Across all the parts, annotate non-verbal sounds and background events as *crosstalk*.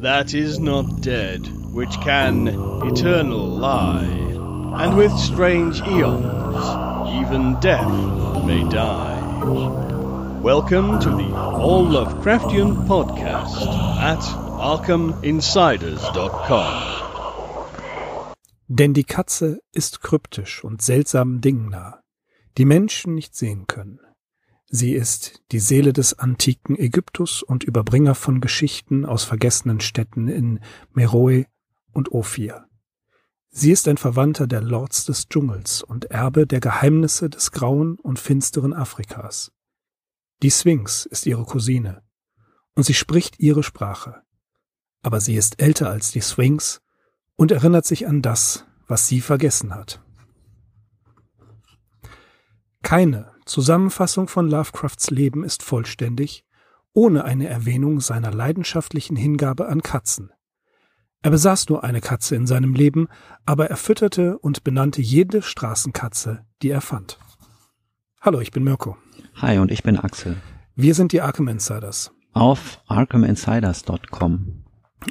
that is not dead, which can eternal lie, and with strange eons, even death may die. Welcome to the All Lovecraftian Podcast at ArkhamInsiders.com. Denn die Katze ist kryptisch und seltsamen Dingen nah, die Menschen nicht sehen können. Sie ist die Seele des antiken Ägyptus und Überbringer von Geschichten aus vergessenen Städten in Meroe und Ophir. Sie ist ein Verwandter der Lords des Dschungels und Erbe der Geheimnisse des grauen und finsteren Afrikas. Die Sphinx ist ihre Cousine und sie spricht ihre Sprache. Aber sie ist älter als die Sphinx und erinnert sich an das, was sie vergessen hat. Keine Zusammenfassung von Lovecrafts Leben ist vollständig, ohne eine Erwähnung seiner leidenschaftlichen Hingabe an Katzen. Er besaß nur eine Katze in seinem Leben, aber er fütterte und benannte jede Straßenkatze, die er fand. Hallo, ich bin Mirko. Hi, und ich bin Axel. Wir sind die Arkham Insiders. Auf arkhaminsiders.com.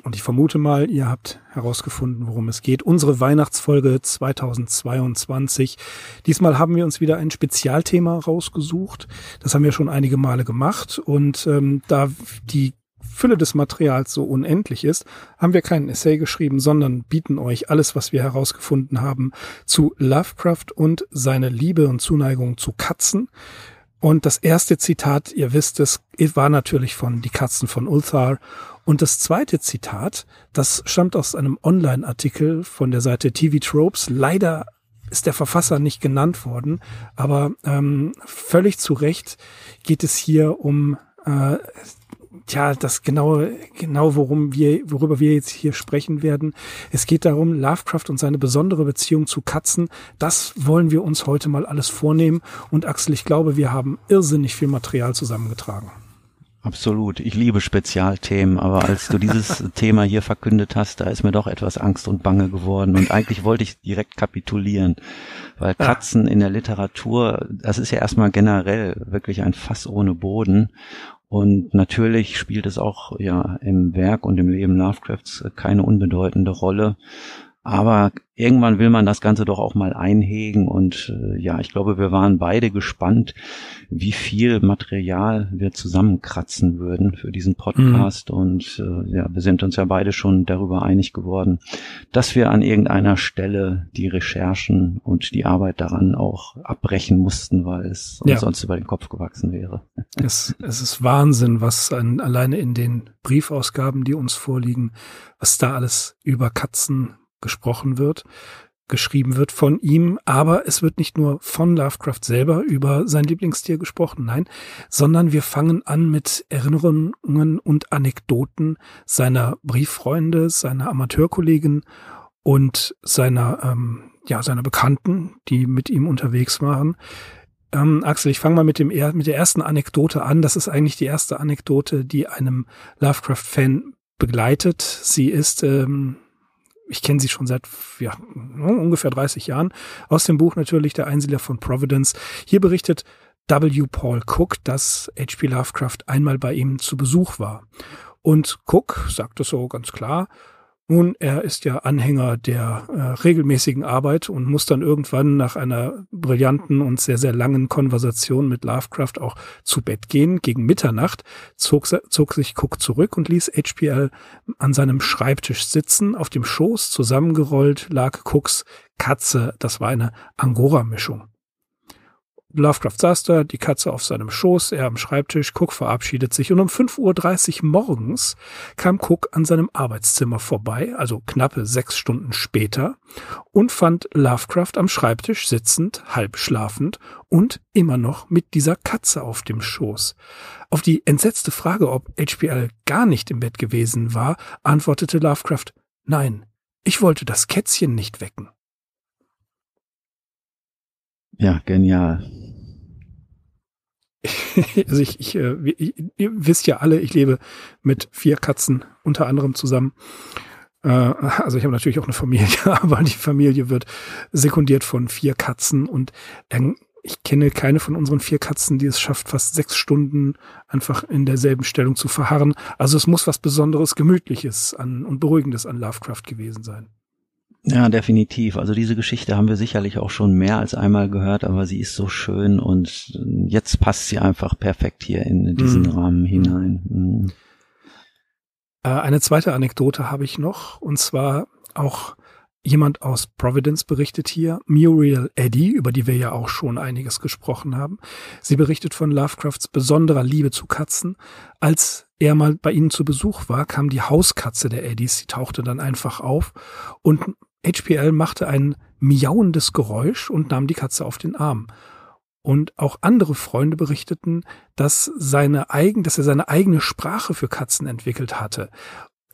Und ich vermute mal, ihr habt herausgefunden, worum es geht. Unsere Weihnachtsfolge 2022. Diesmal haben wir uns wieder ein Spezialthema rausgesucht. Das haben wir schon einige Male gemacht. Und ähm, da die Fülle des Materials so unendlich ist, haben wir keinen Essay geschrieben, sondern bieten euch alles, was wir herausgefunden haben, zu Lovecraft und seine Liebe und Zuneigung zu Katzen. Und das erste Zitat, ihr wisst es, war natürlich von Die Katzen von Ulthar. Und das zweite Zitat, das stammt aus einem Online-Artikel von der Seite TV Tropes. Leider ist der Verfasser nicht genannt worden, aber ähm, völlig zu Recht geht es hier um äh, Tja, das genau, genau worum wir, worüber wir jetzt hier sprechen werden. Es geht darum, Lovecraft und seine besondere Beziehung zu Katzen. Das wollen wir uns heute mal alles vornehmen. Und Axel, ich glaube, wir haben irrsinnig viel Material zusammengetragen. Absolut. Ich liebe Spezialthemen, aber als du dieses *laughs* Thema hier verkündet hast, da ist mir doch etwas Angst und Bange geworden. Und eigentlich wollte ich direkt kapitulieren, weil Katzen in der Literatur, das ist ja erstmal generell wirklich ein Fass ohne Boden. Und natürlich spielt es auch ja im Werk und im Leben Lovecrafts keine unbedeutende Rolle. Aber irgendwann will man das Ganze doch auch mal einhegen und äh, ja, ich glaube, wir waren beide gespannt, wie viel Material wir zusammenkratzen würden für diesen Podcast mhm. und äh, ja, wir sind uns ja beide schon darüber einig geworden, dass wir an irgendeiner Stelle die Recherchen und die Arbeit daran auch abbrechen mussten, weil es uns sonst über den Kopf gewachsen wäre. *laughs* Es, es ist Wahnsinn, was an, alleine in den Briefausgaben, die uns vorliegen, was da alles über Katzen gesprochen wird, geschrieben wird von ihm, aber es wird nicht nur von Lovecraft selber über sein Lieblingstier gesprochen, nein, sondern wir fangen an mit Erinnerungen und Anekdoten seiner Brieffreunde, seiner Amateurkollegen und seiner, ähm, ja, seiner Bekannten, die mit ihm unterwegs waren. Ähm, Axel, ich fange mal mit, dem, mit der ersten Anekdote an. Das ist eigentlich die erste Anekdote, die einem Lovecraft-Fan begleitet. Sie ist ähm, ich kenne sie schon seit ja, ungefähr 30 Jahren. Aus dem Buch natürlich Der Einsiedler von Providence. Hier berichtet W. Paul Cook, dass H.P. Lovecraft einmal bei ihm zu Besuch war. Und Cook sagt es so ganz klar, nun, er ist ja Anhänger der äh, regelmäßigen Arbeit und muss dann irgendwann nach einer brillanten und sehr, sehr langen Konversation mit Lovecraft auch zu Bett gehen. Gegen Mitternacht zog, zog sich Cook zurück und ließ HPL an seinem Schreibtisch sitzen. Auf dem Schoß zusammengerollt lag Cooks Katze. Das war eine Angora-Mischung. Lovecraft saß da, die Katze auf seinem Schoß, er am Schreibtisch, Cook verabschiedet sich und um 5.30 Uhr morgens kam Cook an seinem Arbeitszimmer vorbei, also knappe sechs Stunden später, und fand Lovecraft am Schreibtisch sitzend, halb schlafend und immer noch mit dieser Katze auf dem Schoß. Auf die entsetzte Frage, ob HPL gar nicht im Bett gewesen war, antwortete Lovecraft, nein, ich wollte das Kätzchen nicht wecken. Ja, genial. *laughs* also ich, ich, äh, ich, ihr wisst ja alle, ich lebe mit vier Katzen unter anderem zusammen. Äh, also ich habe natürlich auch eine Familie, *laughs* aber die Familie wird sekundiert von vier Katzen und ich kenne keine von unseren vier Katzen, die es schafft, fast sechs Stunden einfach in derselben Stellung zu verharren. Also es muss was Besonderes, Gemütliches an, und Beruhigendes an Lovecraft gewesen sein. Ja, definitiv. Also diese Geschichte haben wir sicherlich auch schon mehr als einmal gehört, aber sie ist so schön und jetzt passt sie einfach perfekt hier in diesen mhm. Rahmen hinein. Mhm. Eine zweite Anekdote habe ich noch, und zwar auch Jemand aus Providence berichtet hier, Muriel Eddy, über die wir ja auch schon einiges gesprochen haben. Sie berichtet von Lovecrafts besonderer Liebe zu Katzen. Als er mal bei ihnen zu Besuch war, kam die Hauskatze der Eddys, sie tauchte dann einfach auf und HPL machte ein miauendes Geräusch und nahm die Katze auf den Arm. Und auch andere Freunde berichteten, dass seine eigen, dass er seine eigene Sprache für Katzen entwickelt hatte.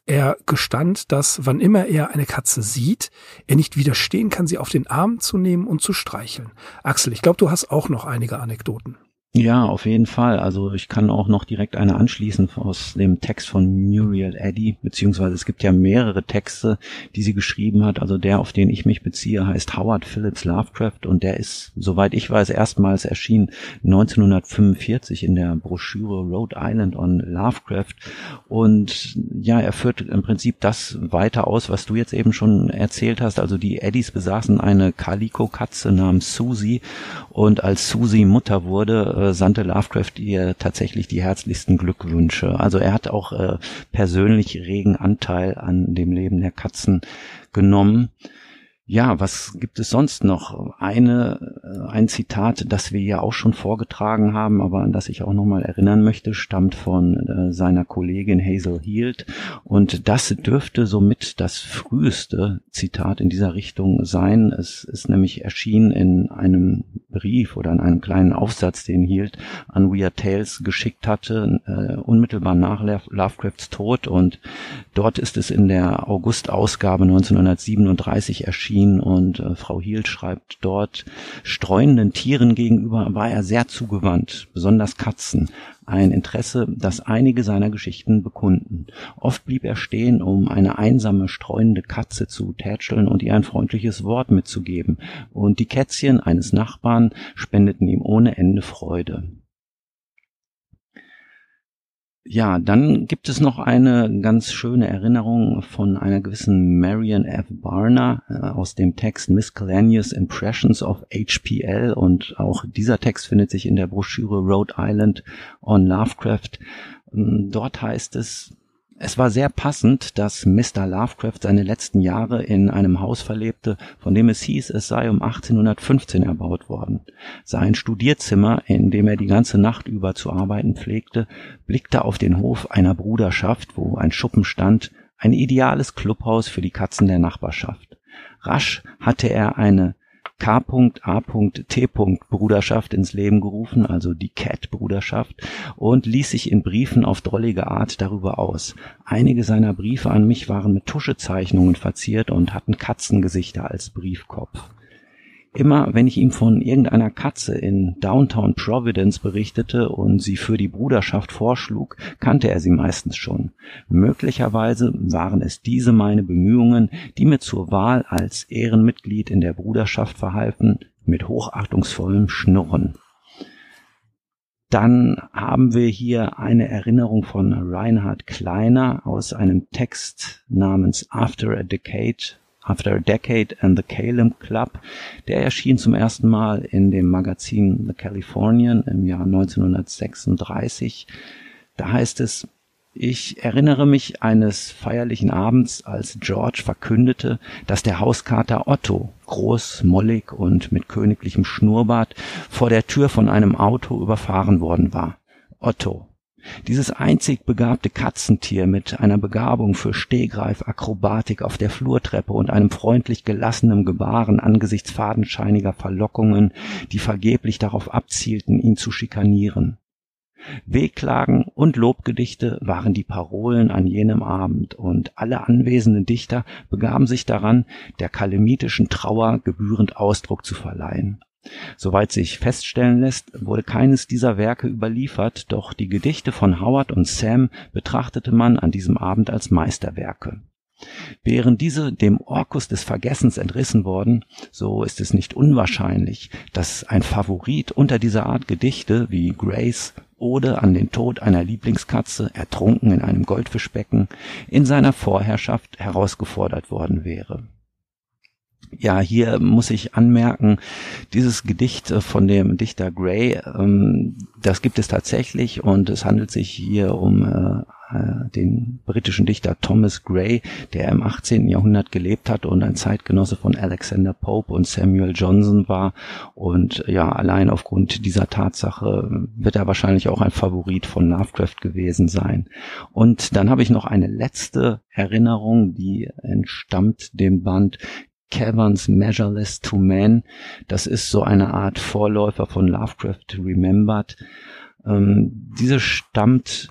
Er gestand, dass wann immer er eine Katze sieht, er nicht widerstehen kann, sie auf den Arm zu nehmen und zu streicheln. Axel, ich glaube, du hast auch noch einige Anekdoten. Ja, auf jeden Fall. Also ich kann auch noch direkt eine anschließen aus dem Text von Muriel Eddy, beziehungsweise es gibt ja mehrere Texte, die sie geschrieben hat. Also der, auf den ich mich beziehe, heißt Howard Phillips Lovecraft und der ist, soweit ich weiß, erstmals erschienen 1945 in der Broschüre Rhode Island on Lovecraft. Und ja, er führt im Prinzip das weiter aus, was du jetzt eben schon erzählt hast. Also die Eddys besaßen eine Calico-Katze namens Susie und als Susie Mutter wurde, äh, sandte Lovecraft ihr tatsächlich die herzlichsten Glückwünsche. Also er hat auch äh, persönlich regen Anteil an dem Leben der Katzen genommen. Ja, was gibt es sonst noch? Eine, äh, ein Zitat, das wir ja auch schon vorgetragen haben, aber an das ich auch nochmal erinnern möchte, stammt von äh, seiner Kollegin Hazel Heald. Und das dürfte somit das früheste Zitat in dieser Richtung sein. Es ist nämlich erschienen in einem Brief oder in einem kleinen Aufsatz, den Heald an Weird Tales geschickt hatte, äh, unmittelbar nach Lovecrafts Tod. Und dort ist es in der August-Ausgabe 1937 erschienen Tolkien und äh, Frau Hiel schreibt dort, streunenden Tieren gegenüber war er sehr zugewandt, besonders Katzen, ein Interesse, das einige seiner Geschichten bekunden. Oft blieb er stehen, um eine einsame, streunende Katze zu tätscheln und ihr ein freundliches Wort mitzugeben, und die Kätzchen eines Nachbarn spendeten ihm ohne Ende Freude. Ja, dann gibt es noch eine ganz schöne Erinnerung von einer gewissen Marion F. Barner äh, aus dem Text Miscellaneous Impressions of HPL und auch dieser Text findet sich in der Broschüre Rhode Island on Lovecraft. Ähm, dort heißt es, es war sehr passend, dass Mr. Lovecraft seine letzten Jahre in einem Haus verlebte, von dem es hieß, es sei um 1815 erbaut worden. Sein Studierzimmer, in dem er die ganze Nacht über zu arbeiten pflegte, blickte auf den Hof einer Bruderschaft, wo ein Schuppen stand, ein ideales Clubhaus für die Katzen der Nachbarschaft. Rasch hatte er eine K.A.T. Bruderschaft ins Leben gerufen, also die Cat Bruderschaft, und ließ sich in Briefen auf drollige Art darüber aus. Einige seiner Briefe an mich waren mit Tuschezeichnungen verziert und hatten Katzengesichter als Briefkopf. Immer wenn ich ihm von irgendeiner Katze in Downtown Providence berichtete und sie für die Bruderschaft vorschlug, kannte er sie meistens schon. Möglicherweise waren es diese meine Bemühungen, die mir zur Wahl als Ehrenmitglied in der Bruderschaft verhalfen, mit hochachtungsvollem Schnurren. Dann haben wir hier eine Erinnerung von Reinhard Kleiner aus einem Text namens After a Decade After a Decade and the Calum Club. Der erschien zum ersten Mal in dem Magazin The Californian im Jahr 1936. Da heißt es, ich erinnere mich eines feierlichen Abends, als George verkündete, dass der Hauskater Otto, groß, mollig und mit königlichem Schnurrbart, vor der Tür von einem Auto überfahren worden war. Otto, dieses einzig begabte Katzentier mit einer Begabung für Stehgreif, Akrobatik auf der Flurtreppe und einem freundlich gelassenen Gebaren angesichts fadenscheiniger Verlockungen, die vergeblich darauf abzielten, ihn zu schikanieren. Wehklagen und Lobgedichte waren die Parolen an jenem Abend, und alle anwesenden Dichter begaben sich daran, der kalemitischen Trauer gebührend Ausdruck zu verleihen. Soweit sich feststellen lässt, wurde keines dieser Werke überliefert, doch die Gedichte von Howard und Sam betrachtete man an diesem Abend als Meisterwerke. Wären diese dem Orkus des Vergessens entrissen worden, so ist es nicht unwahrscheinlich, dass ein Favorit unter dieser Art Gedichte wie Grace Ode an den Tod einer Lieblingskatze, ertrunken in einem Goldfischbecken, in seiner Vorherrschaft herausgefordert worden wäre. Ja, hier muss ich anmerken, dieses Gedicht äh, von dem Dichter Gray, ähm, das gibt es tatsächlich und es handelt sich hier um äh, äh, den britischen Dichter Thomas Gray, der im 18. Jahrhundert gelebt hat und ein Zeitgenosse von Alexander Pope und Samuel Johnson war. Und ja, allein aufgrund dieser Tatsache wird er wahrscheinlich auch ein Favorit von Lovecraft gewesen sein. Und dann habe ich noch eine letzte Erinnerung, die entstammt dem Band Caverns Measureless to Man. Das ist so eine Art Vorläufer von Lovecraft Remembered. Ähm, diese stammt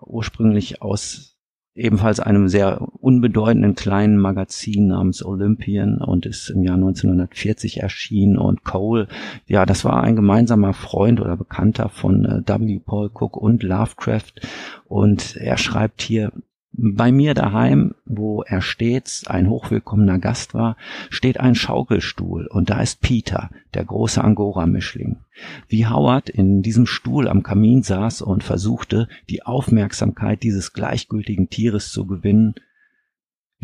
ursprünglich aus ebenfalls einem sehr unbedeutenden kleinen Magazin namens Olympian und ist im Jahr 1940 erschienen und Cole, ja, das war ein gemeinsamer Freund oder Bekannter von äh, W. Paul Cook und Lovecraft und er schreibt hier, bei mir daheim, wo er stets ein hochwillkommener Gast war, steht ein Schaukelstuhl und da ist Peter, der große Angora-Mischling. Wie Howard in diesem Stuhl am Kamin saß und versuchte, die Aufmerksamkeit dieses gleichgültigen Tieres zu gewinnen,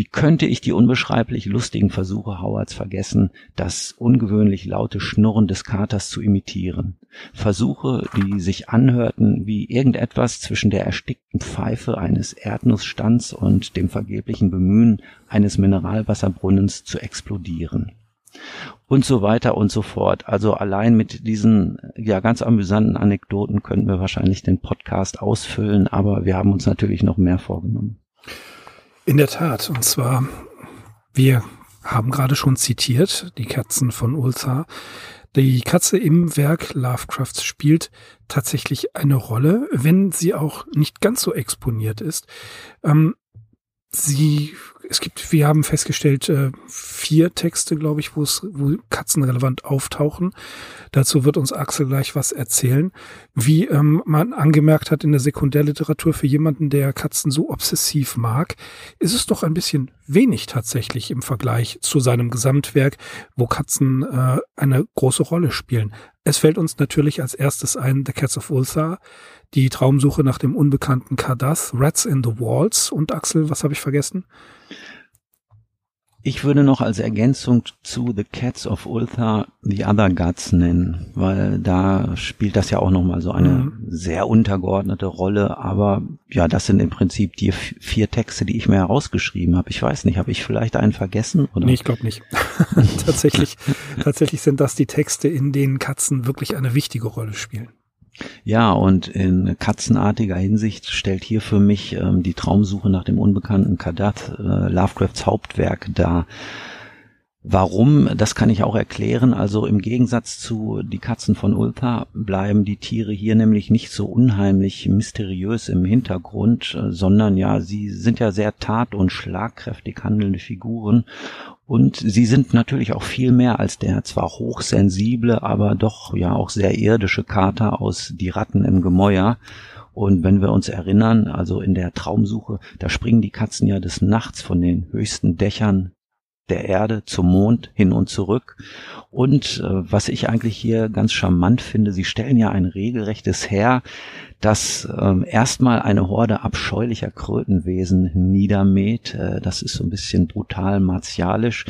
wie könnte ich die unbeschreiblich lustigen Versuche Howards vergessen, das ungewöhnlich laute Schnurren des Katers zu imitieren? Versuche, die sich anhörten wie irgendetwas zwischen der erstickten Pfeife eines Erdnussstands und dem vergeblichen Bemühen eines Mineralwasserbrunnens zu explodieren und so weiter und so fort. Also allein mit diesen ja ganz amüsanten Anekdoten könnten wir wahrscheinlich den Podcast ausfüllen, aber wir haben uns natürlich noch mehr vorgenommen. In der Tat. Und zwar, wir haben gerade schon zitiert, die Katzen von Ulzar. Die Katze im Werk Lovecrafts spielt tatsächlich eine Rolle, wenn sie auch nicht ganz so exponiert ist. Ähm, sie es gibt, wir haben festgestellt, äh, vier Texte, glaube ich, wo es, wo Katzen relevant auftauchen. Dazu wird uns Axel gleich was erzählen. Wie ähm, man angemerkt hat in der Sekundärliteratur für jemanden, der Katzen so obsessiv mag, ist es doch ein bisschen wenig tatsächlich im Vergleich zu seinem Gesamtwerk, wo Katzen äh, eine große Rolle spielen. Es fällt uns natürlich als erstes ein The Cats of Ulthar, die Traumsuche nach dem unbekannten Kardath, Rats in the Walls und Axel, was habe ich vergessen? Ich würde noch als Ergänzung zu The Cats of Ulthar The Other Gods nennen, weil da spielt das ja auch nochmal so eine mhm. sehr untergeordnete Rolle. Aber ja, das sind im Prinzip die vier Texte, die ich mir herausgeschrieben habe. Ich weiß nicht, habe ich vielleicht einen vergessen? Oder? Nee, ich glaube nicht. *laughs* tatsächlich, tatsächlich sind das die Texte, in denen Katzen wirklich eine wichtige Rolle spielen. Ja, und in katzenartiger Hinsicht stellt hier für mich ähm, die Traumsuche nach dem unbekannten Kadath äh, Lovecrafts Hauptwerk dar. Warum, das kann ich auch erklären. Also im Gegensatz zu Die Katzen von Ulta bleiben die Tiere hier nämlich nicht so unheimlich mysteriös im Hintergrund, äh, sondern ja, sie sind ja sehr tat- und schlagkräftig handelnde Figuren und sie sind natürlich auch viel mehr als der zwar hochsensible, aber doch ja auch sehr irdische Kater aus Die Ratten im Gemäuer. Und wenn wir uns erinnern, also in der Traumsuche, da springen die Katzen ja des Nachts von den höchsten Dächern der Erde zum Mond hin und zurück. Und äh, was ich eigentlich hier ganz charmant finde, sie stellen ja ein regelrechtes Heer, das ähm, erstmal eine Horde abscheulicher Krötenwesen niedermäht. Äh, das ist so ein bisschen brutal martialisch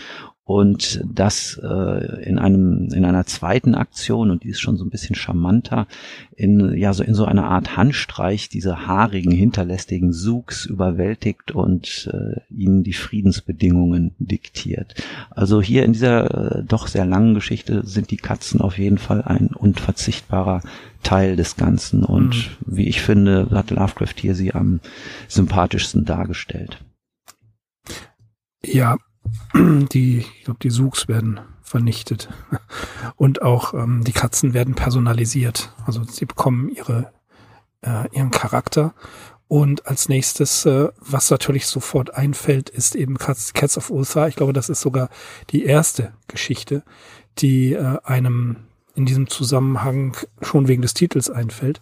und das äh, in einem in einer zweiten Aktion und die ist schon so ein bisschen charmanter in ja so in so einer Art Handstreich diese haarigen hinterlästigen Sugs überwältigt und äh, ihnen die Friedensbedingungen diktiert. Also hier in dieser äh, doch sehr langen Geschichte sind die Katzen auf jeden Fall ein unverzichtbarer Teil des Ganzen und mhm. wie ich finde hat Lovecraft hier sie am sympathischsten dargestellt. Ja, die, ich glaube, die Suchs werden vernichtet. *laughs* Und auch ähm, die Katzen werden personalisiert. Also sie bekommen ihre, äh, ihren Charakter. Und als nächstes, äh, was natürlich sofort einfällt, ist eben Cats, Cats of Ulthar. Ich glaube, das ist sogar die erste Geschichte, die äh, einem in diesem Zusammenhang schon wegen des Titels einfällt.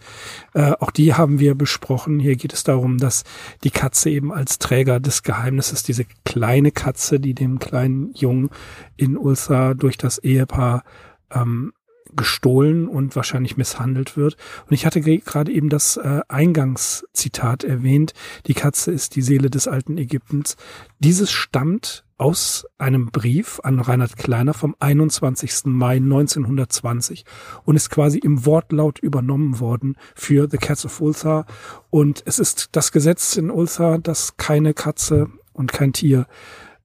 Äh, auch die haben wir besprochen. Hier geht es darum, dass die Katze eben als Träger des Geheimnisses, diese kleine Katze, die dem kleinen Jungen in Ulsa durch das Ehepaar ähm, gestohlen und wahrscheinlich misshandelt wird. Und ich hatte gerade eben das äh, Eingangszitat erwähnt, die Katze ist die Seele des alten Ägyptens. Dieses stammt aus einem Brief an Reinhard Kleiner vom 21. Mai 1920 und ist quasi im Wortlaut übernommen worden für The Cats of Ulsa. Und es ist das Gesetz in Ulsa, dass keine Katze und kein Tier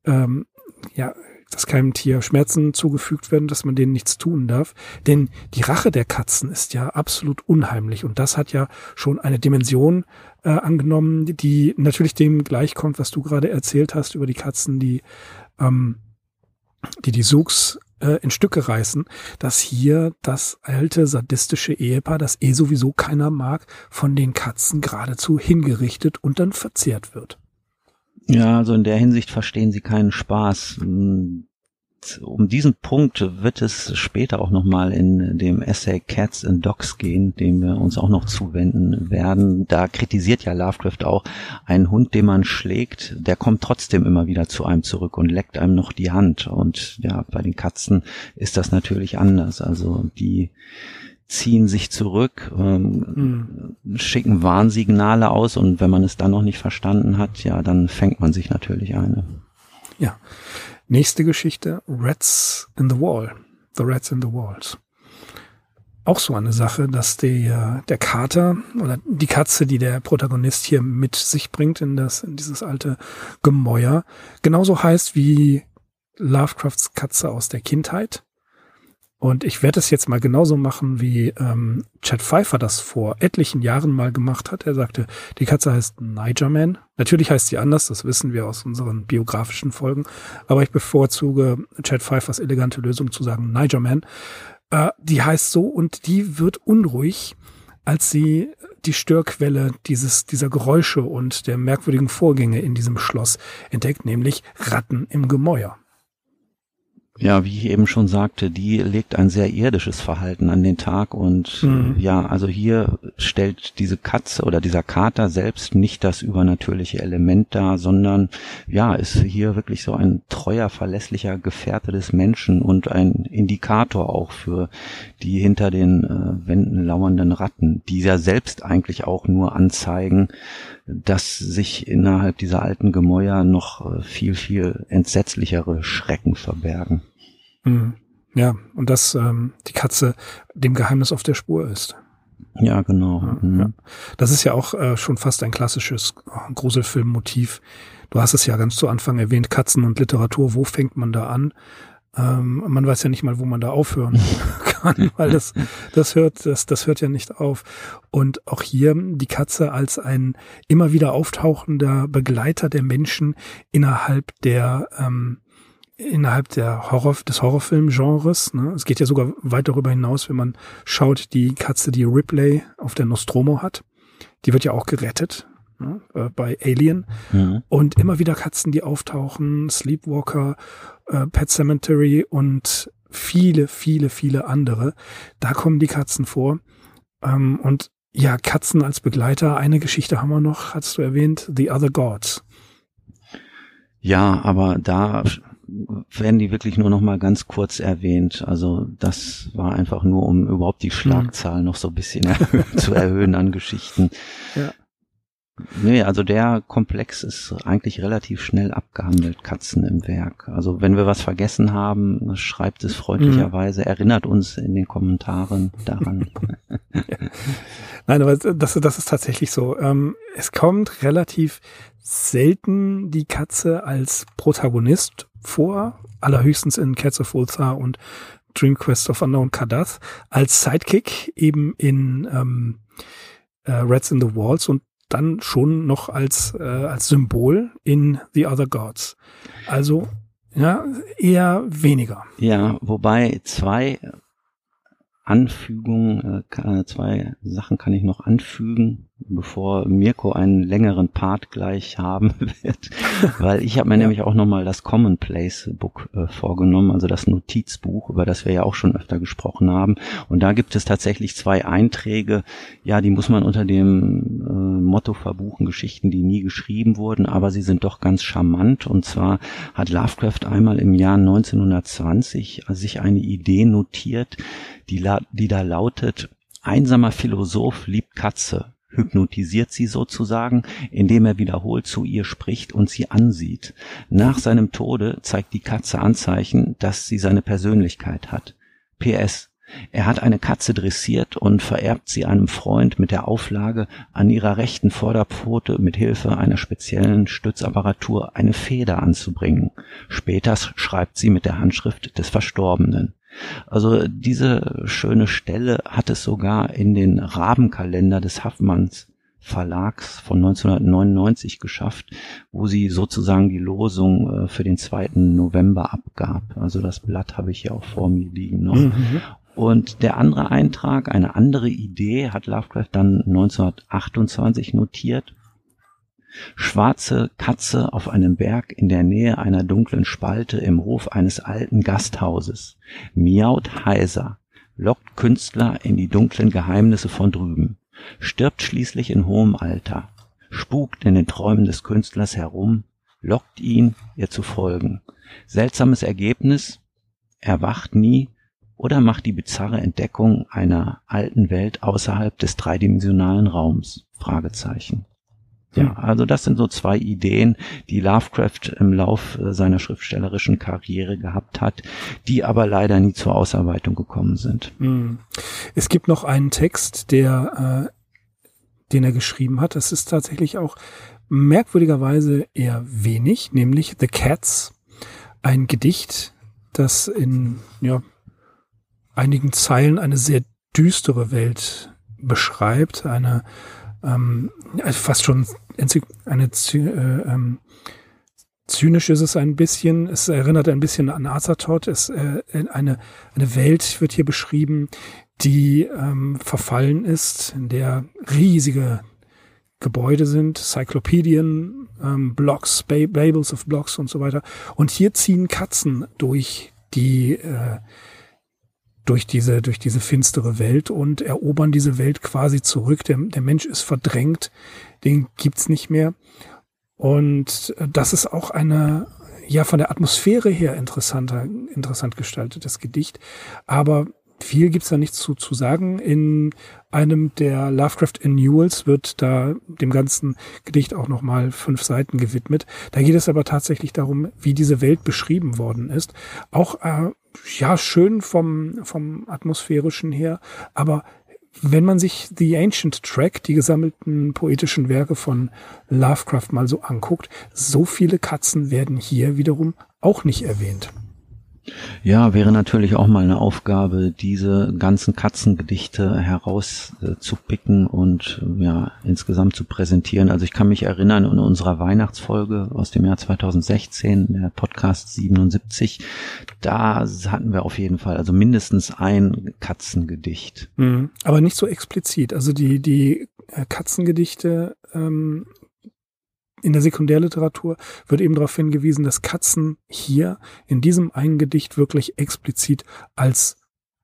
ähm, ja, dass keinem Tier Schmerzen zugefügt werden, dass man denen nichts tun darf. Denn die Rache der Katzen ist ja absolut unheimlich und das hat ja schon eine Dimension äh, angenommen, die natürlich dem gleichkommt, was du gerade erzählt hast über die Katzen, die ähm, die die Suchs äh, in Stücke reißen, dass hier das alte sadistische Ehepaar, das eh sowieso keiner mag, von den Katzen geradezu hingerichtet und dann verzehrt wird. Ja, also in der Hinsicht verstehen sie keinen Spaß. Um diesen Punkt wird es später auch nochmal in dem Essay Cats and Dogs gehen, dem wir uns auch noch zuwenden werden. Da kritisiert ja Lovecraft auch, einen Hund, den man schlägt, der kommt trotzdem immer wieder zu einem zurück und leckt einem noch die Hand. Und ja, bei den Katzen ist das natürlich anders. Also die ziehen sich zurück, ähm, mhm. schicken Warnsignale aus und wenn man es dann noch nicht verstanden hat, ja, dann fängt man sich natürlich eine. Ja. Nächste Geschichte, Rats in the Wall. The Rats in the Walls. Auch so eine Sache, dass der, der Kater oder die Katze, die der Protagonist hier mit sich bringt in das, in dieses alte Gemäuer, genauso heißt wie Lovecrafts Katze aus der Kindheit. Und ich werde es jetzt mal genauso machen, wie ähm, Chad Pfeiffer das vor etlichen Jahren mal gemacht hat. Er sagte, die Katze heißt Nigerman. Natürlich heißt sie anders, das wissen wir aus unseren biografischen Folgen. Aber ich bevorzuge Chad Pfeiffers elegante Lösung zu sagen Nigerman. Äh, die heißt so und die wird unruhig, als sie die Störquelle dieses, dieser Geräusche und der merkwürdigen Vorgänge in diesem Schloss entdeckt, nämlich Ratten im Gemäuer. Ja, wie ich eben schon sagte, die legt ein sehr irdisches Verhalten an den Tag und mhm. ja, also hier stellt diese Katze oder dieser Kater selbst nicht das übernatürliche Element dar, sondern ja, ist hier wirklich so ein treuer, verlässlicher Gefährte des Menschen und ein Indikator auch für die hinter den äh, Wänden lauernden Ratten, die ja selbst eigentlich auch nur anzeigen, dass sich innerhalb dieser alten Gemäuer noch äh, viel, viel entsetzlichere Schrecken verbergen. Mhm. Ja, und dass ähm, die Katze dem Geheimnis auf der Spur ist. Ja, genau. Mhm. ja. Das ist ja auch äh, schon fast ein klassisches Gruselfilmmotiv. Du hast es ja ganz zu Anfang erwähnt, Katzen und Literatur, wo fängt man da an? Ähm, man weiß ja nicht mal, wo man da aufhören *laughs* kann, weil das, das hört, das, das hört ja nicht auf. Und auch hier die Katze als ein immer wieder auftauchender Begleiter der Menschen innerhalb der, ähm, innerhalb der Horror, des Horrorfilmgenres. Ne? Es geht ja sogar weit darüber hinaus, wenn man schaut, die Katze, die Ripley auf der Nostromo hat. Die wird ja auch gerettet ne? äh, bei Alien. Mhm. Und immer wieder Katzen, die auftauchen, Sleepwalker äh, Pet Cemetery und viele, viele, viele andere. Da kommen die Katzen vor. Ähm, und ja, Katzen als Begleiter. Eine Geschichte haben wir noch, hast du erwähnt, The Other Gods. Ja, aber da werden die wirklich nur noch mal ganz kurz erwähnt. Also das war einfach nur, um überhaupt die hm. Schlagzahl mhm. noch so ein bisschen *laughs* zu erhöhen an Geschichten. Ja. Nee, also der Komplex ist eigentlich relativ schnell abgehandelt, Katzen im Werk. Also wenn wir was vergessen haben, schreibt es freundlicherweise, mhm. erinnert uns in den Kommentaren daran. *laughs* *laughs* Nein, aber das, das ist tatsächlich so. Ähm, es kommt relativ selten die Katze als Protagonist vor, allerhöchstens in Cats of Ulsa und Dream Quest of Unknown Kadath, als Sidekick eben in ähm, äh, Rats in the Walls und dann schon noch als, äh, als Symbol in The Other Gods. Also ja, eher weniger. Ja, wobei zwei Anfügungen, äh, zwei Sachen kann ich noch anfügen, bevor Mirko einen längeren Part gleich haben *laughs* wird, weil ich habe mir ja. nämlich auch nochmal das Commonplace Book äh, vorgenommen, also das Notizbuch, über das wir ja auch schon öfter gesprochen haben. Und da gibt es tatsächlich zwei Einträge, ja, die muss man unter dem äh, Motto verbuchen, Geschichten, die nie geschrieben wurden, aber sie sind doch ganz charmant. Und zwar hat Lovecraft einmal im Jahr 1920 sich eine Idee notiert, die, die da lautet, einsamer Philosoph liebt Katze hypnotisiert sie sozusagen, indem er wiederholt zu ihr spricht und sie ansieht. Nach seinem Tode zeigt die Katze Anzeichen, dass sie seine Persönlichkeit hat. PS. Er hat eine Katze dressiert und vererbt sie einem Freund mit der Auflage, an ihrer rechten Vorderpfote mit Hilfe einer speziellen Stützapparatur eine Feder anzubringen. Später schreibt sie mit der Handschrift des Verstorbenen. Also diese schöne Stelle hat es sogar in den Rabenkalender des Haffmanns Verlags von 1999 geschafft, wo sie sozusagen die Losung äh, für den 2. November abgab. Also das Blatt habe ich hier auch vor mir liegen noch. Mhm. Und der andere Eintrag, eine andere Idee, hat Lovecraft dann 1928 notiert Schwarze Katze auf einem Berg in der Nähe einer dunklen Spalte im Hof eines alten Gasthauses. Miaut heiser, lockt Künstler in die dunklen Geheimnisse von drüben, stirbt schließlich in hohem Alter, spukt in den Träumen des Künstlers herum, lockt ihn, ihr zu folgen. Seltsames Ergebnis, er wacht nie oder macht die bizarre Entdeckung einer alten Welt außerhalb des dreidimensionalen Raums? Fragezeichen. Ja, also das sind so zwei Ideen, die Lovecraft im Lauf äh, seiner schriftstellerischen Karriere gehabt hat, die aber leider nie zur Ausarbeitung gekommen sind. Hm. Es gibt noch einen Text, der, äh, den er geschrieben hat. Das ist tatsächlich auch merkwürdigerweise eher wenig, nämlich The Cats, ein Gedicht, das in ja, einigen Zeilen eine sehr düstere Welt beschreibt, eine ähm, fast schon eine äh, ähm, zynisch ist es ein bisschen. Es erinnert ein bisschen an Azathoth. Es äh, eine eine Welt wird hier beschrieben, die ähm, verfallen ist, in der riesige Gebäude sind, Cyclopedien, ähm, Blocks, Babels of Blocks und so weiter. Und hier ziehen Katzen durch die äh, durch diese, durch diese finstere Welt und erobern diese Welt quasi zurück. Der, der Mensch ist verdrängt, den gibt's nicht mehr. Und das ist auch eine, ja, von der Atmosphäre her interessanter, interessant gestaltetes Gedicht. Aber viel gibt's da nicht zu, zu sagen. In einem der Lovecraft Annuals wird da dem ganzen Gedicht auch nochmal fünf Seiten gewidmet. Da geht es aber tatsächlich darum, wie diese Welt beschrieben worden ist. Auch äh, ja schön vom, vom atmosphärischen her, aber wenn man sich The Ancient Track, die gesammelten poetischen Werke von Lovecraft mal so anguckt, so viele Katzen werden hier wiederum auch nicht erwähnt. Ja, wäre natürlich auch mal eine Aufgabe, diese ganzen Katzengedichte herauszupicken und ja, insgesamt zu präsentieren. Also ich kann mich erinnern in unserer Weihnachtsfolge aus dem Jahr 2016, der Podcast 77, da hatten wir auf jeden Fall also mindestens ein Katzengedicht. Mhm, aber nicht so explizit. Also die, die äh, Katzengedichte ähm, in der Sekundärliteratur wird eben darauf hingewiesen, dass Katzen hier in diesem einen Gedicht wirklich explizit als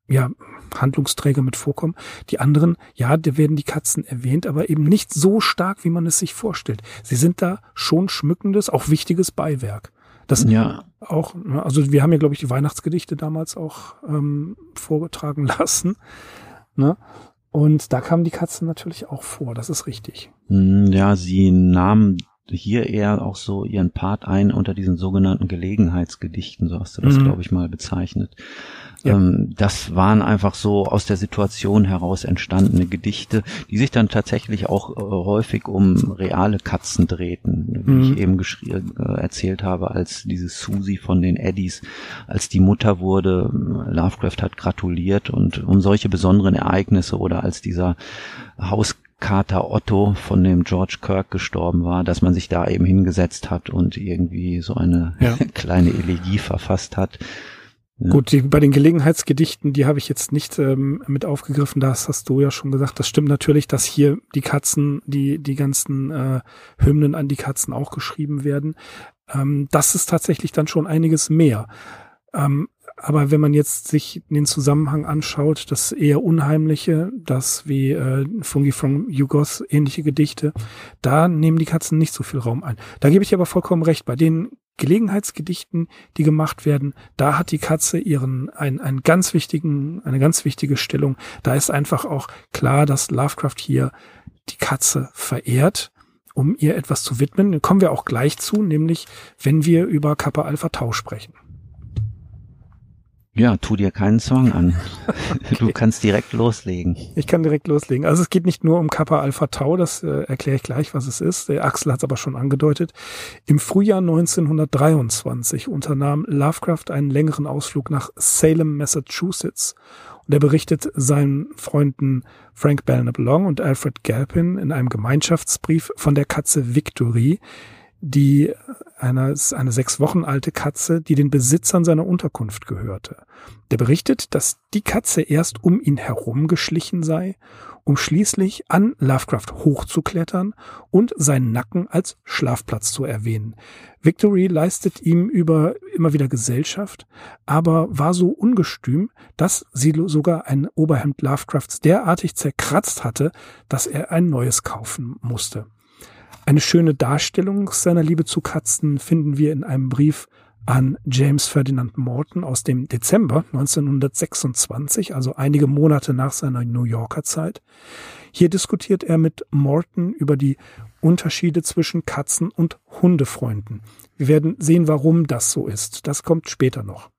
ja, Handlungsträger mit vorkommen. Die anderen, ja, da werden die Katzen erwähnt, aber eben nicht so stark, wie man es sich vorstellt. Sie sind da schon schmückendes, auch wichtiges Beiwerk. Das ja. auch, ne, also wir haben ja, glaube ich, die Weihnachtsgedichte damals auch ähm, vorgetragen *laughs* lassen. Ne? Und da kamen die Katzen natürlich auch vor, das ist richtig. Hm, ja, sie nahmen hier eher auch so ihren Part ein unter diesen sogenannten Gelegenheitsgedichten, so hast du das, mhm. glaube ich, mal bezeichnet. Ja. Ähm, das waren einfach so aus der Situation heraus entstandene Gedichte, die sich dann tatsächlich auch äh, häufig um reale Katzen drehten, wie mhm. ich eben äh, erzählt habe, als diese Susie von den Eddies, als die Mutter wurde, Lovecraft hat gratuliert und um solche besonderen Ereignisse oder als dieser Haus Kater Otto von dem George Kirk gestorben war, dass man sich da eben hingesetzt hat und irgendwie so eine ja. *laughs* kleine Elegie verfasst hat. Ja. Gut, die, bei den Gelegenheitsgedichten, die habe ich jetzt nicht ähm, mit aufgegriffen. Das hast du ja schon gesagt. Das stimmt natürlich, dass hier die Katzen, die die ganzen äh, Hymnen an die Katzen auch geschrieben werden. Ähm, das ist tatsächlich dann schon einiges mehr. Ähm, aber wenn man jetzt sich den Zusammenhang anschaut, das eher Unheimliche, das wie äh, Fungi from Jugos ähnliche Gedichte, da nehmen die Katzen nicht so viel Raum ein. Da gebe ich aber vollkommen recht. Bei den Gelegenheitsgedichten, die gemacht werden, da hat die Katze ihren ein, einen ganz wichtigen, eine ganz wichtige Stellung. Da ist einfach auch klar, dass Lovecraft hier die Katze verehrt, um ihr etwas zu widmen. Kommen wir auch gleich zu, nämlich wenn wir über Kappa Alpha Tau sprechen. Ja, tu dir keinen Song an. *laughs* Okay. Du kannst direkt loslegen. Ich kann direkt loslegen. Also es geht nicht nur um Kappa Alpha Tau, das äh, erkläre ich gleich, was es ist. Der Axel hat es aber schon angedeutet. Im Frühjahr 1923 unternahm Lovecraft einen längeren Ausflug nach Salem, Massachusetts. Und er berichtet seinen Freunden Frank Belknap Long und Alfred Galpin in einem Gemeinschaftsbrief von der Katze Victory, die eine, eine sechs Wochen alte Katze, die den Besitzern seiner Unterkunft gehörte. Der berichtet, dass die Katze erst um ihn herum geschlichen sei, um schließlich an Lovecraft hochzuklettern und seinen Nacken als Schlafplatz zu erwähnen. Victory leistet ihm über immer wieder Gesellschaft, aber war so ungestüm, dass sie sogar ein Oberhemd Lovecrafts derartig zerkratzt hatte, dass er ein neues kaufen musste. Eine schöne Darstellung seiner Liebe zu Katzen finden wir in einem Brief an James Ferdinand Morton aus dem Dezember 1926, also einige Monate nach seiner New Yorker Zeit. Hier diskutiert er mit Morton über die Unterschiede zwischen Katzen und Hundefreunden. Wir werden sehen, warum das so ist. Das kommt später noch.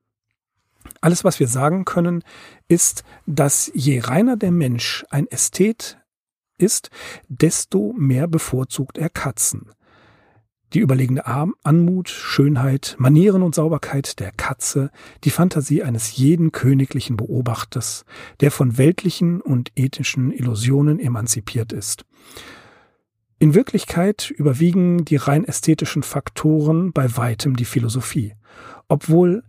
Alles, was wir sagen können, ist, dass je reiner der Mensch ein Ästhet, ist, desto mehr bevorzugt er Katzen. Die überlegene Anmut, Schönheit, Manieren und Sauberkeit der Katze, die Fantasie eines jeden königlichen Beobachters, der von weltlichen und ethischen Illusionen emanzipiert ist. In Wirklichkeit überwiegen die rein ästhetischen Faktoren bei weitem die Philosophie, obwohl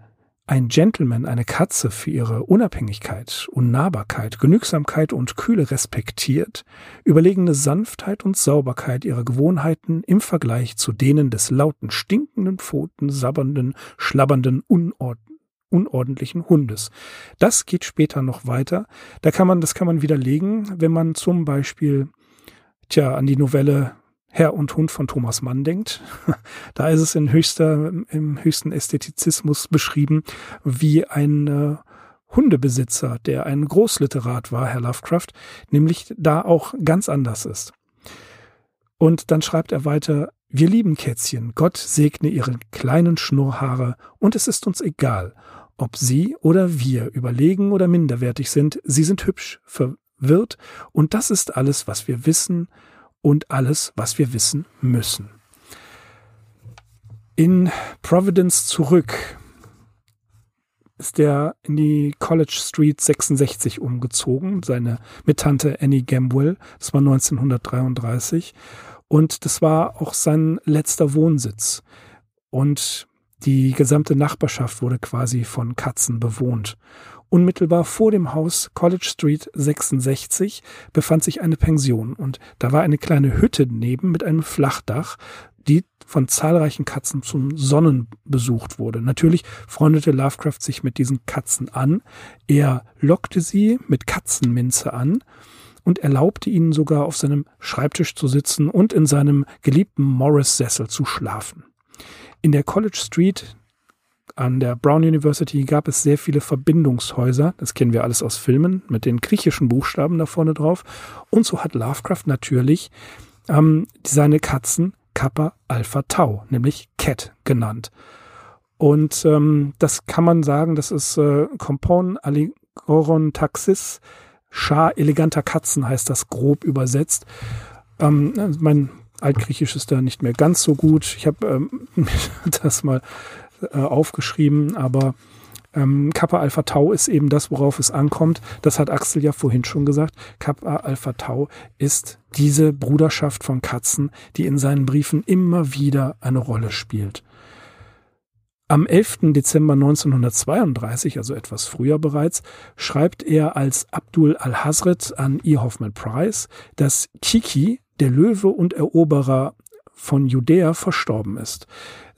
ein Gentleman eine Katze für ihre Unabhängigkeit, Unnahbarkeit, Genügsamkeit und Kühle respektiert, überlegene Sanftheit und Sauberkeit ihrer Gewohnheiten im Vergleich zu denen des lauten, stinkenden Pfoten, sabbernden, schlabbernden, unord unordentlichen Hundes. Das geht später noch weiter. Da kann man, das kann man widerlegen, wenn man zum Beispiel, tja, an die Novelle Herr und Hund von Thomas Mann denkt. *laughs* Da ist es in höchster, im höchsten Ästhetizismus beschrieben, wie ein äh, Hundebesitzer, der ein Großliterat war, Herr Lovecraft, nämlich da auch ganz anders ist. Und dann schreibt er weiter, wir lieben Kätzchen, Gott segne ihre kleinen Schnurrhaare und es ist uns egal, ob sie oder wir überlegen oder minderwertig sind, sie sind hübsch, verwirrt und das ist alles, was wir wissen, und alles, was wir wissen müssen. In Providence zurück ist er in die College Street 66 umgezogen, seine mit Tante Annie Gamwell. Das war 1933 und das war auch sein letzter Wohnsitz. Und die gesamte Nachbarschaft wurde quasi von Katzen bewohnt. Unmittelbar vor dem Haus College Street 66 befand sich eine Pension und da war eine kleine Hütte neben mit einem Flachdach, die von zahlreichen Katzen zum Sonnen besucht wurde. Natürlich freundete Lovecraft sich mit diesen Katzen an. Er lockte sie mit Katzenminze an und erlaubte ihnen sogar auf seinem Schreibtisch zu sitzen und in seinem geliebten Morris-Sessel zu schlafen. In der College Street, an der Brown University gab es sehr viele Verbindungshäuser. Das kennen wir alles aus Filmen mit den griechischen Buchstaben da vorne drauf. Und so hat Lovecraft natürlich ähm, seine Katzen Kappa Alpha Tau, nämlich Cat genannt. Und ähm, das kann man sagen, das ist äh, Compon Allegoron Taxis. Schar eleganter Katzen heißt das grob übersetzt. Ähm, mein Altgriechisch ist da nicht mehr ganz so gut. Ich habe ähm, *laughs* das mal äh, aufgeschrieben, aber ähm, Kappa Alpha Tau ist eben das, worauf es ankommt. Das hat Axel ja vorhin schon gesagt. Kappa Alpha Tau ist diese Bruderschaft von Katzen, die in seinen Briefen immer wieder eine Rolle spielt. Am 11. Dezember 1932, also etwas früher bereits, schreibt er als Abdul al-Hazret an E. Hoffman Price, dass Kiki, der Löwe und Eroberer von Judäa, verstorben ist,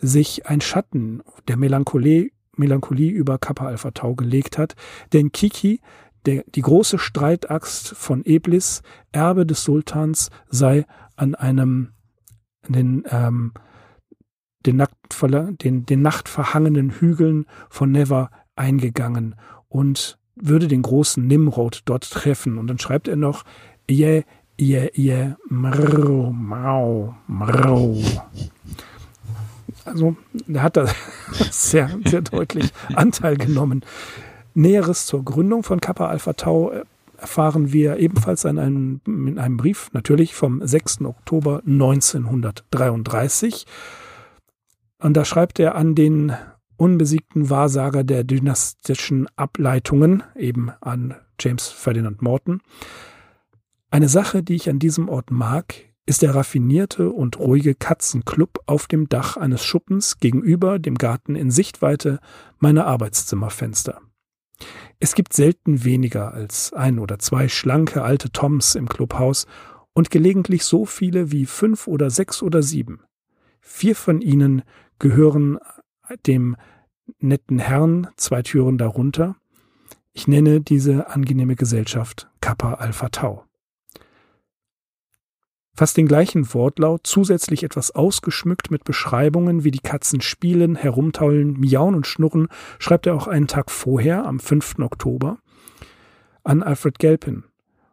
sich ein Schatten der Melancholie, Melancholie über Kappa Alpha Tau gelegt hat, denn Kiki, der, die große Streitaxt von Eblis, Erbe des Sultans, sei an einem den ähm, den, nackt, den, den nachtverhangenen Hügeln von Never eingegangen und würde den großen Nimrod dort treffen. Und dann schreibt er noch, je, je, je, mrrr, mau, mrrr. Also, er hat da *laughs* sehr, sehr deutlich Anteil genommen. Näheres zur Gründung von Kappa Alpha Tau erfahren wir ebenfalls in einem, in einem Brief, natürlich vom 6. Oktober 1933. Und da schreibt er an den unbesiegten Wahrsager der dynastischen Ableitungen, eben an James Ferdinand Morton. Eine Sache, die ich an diesem Ort mag, ist der raffinierte und ruhige Katzenclub auf dem Dach eines Schuppens gegenüber dem Garten in Sichtweite meiner Arbeitszimmerfenster. Es gibt selten weniger als ein oder zwei schlanke alte Toms im Clubhaus und gelegentlich so viele wie fünf oder sechs oder sieben. Vier von ihnen gehören dem netten Herrn zwei Türen darunter. Ich nenne diese angenehme Gesellschaft Kappa Alpha Tau. Fast den gleichen Wortlaut, zusätzlich etwas ausgeschmückt mit Beschreibungen, wie die Katzen spielen, herumtaulen, miauen und schnurren, schreibt er auch einen Tag vorher, am 5. Oktober, an Alfred Gelpin.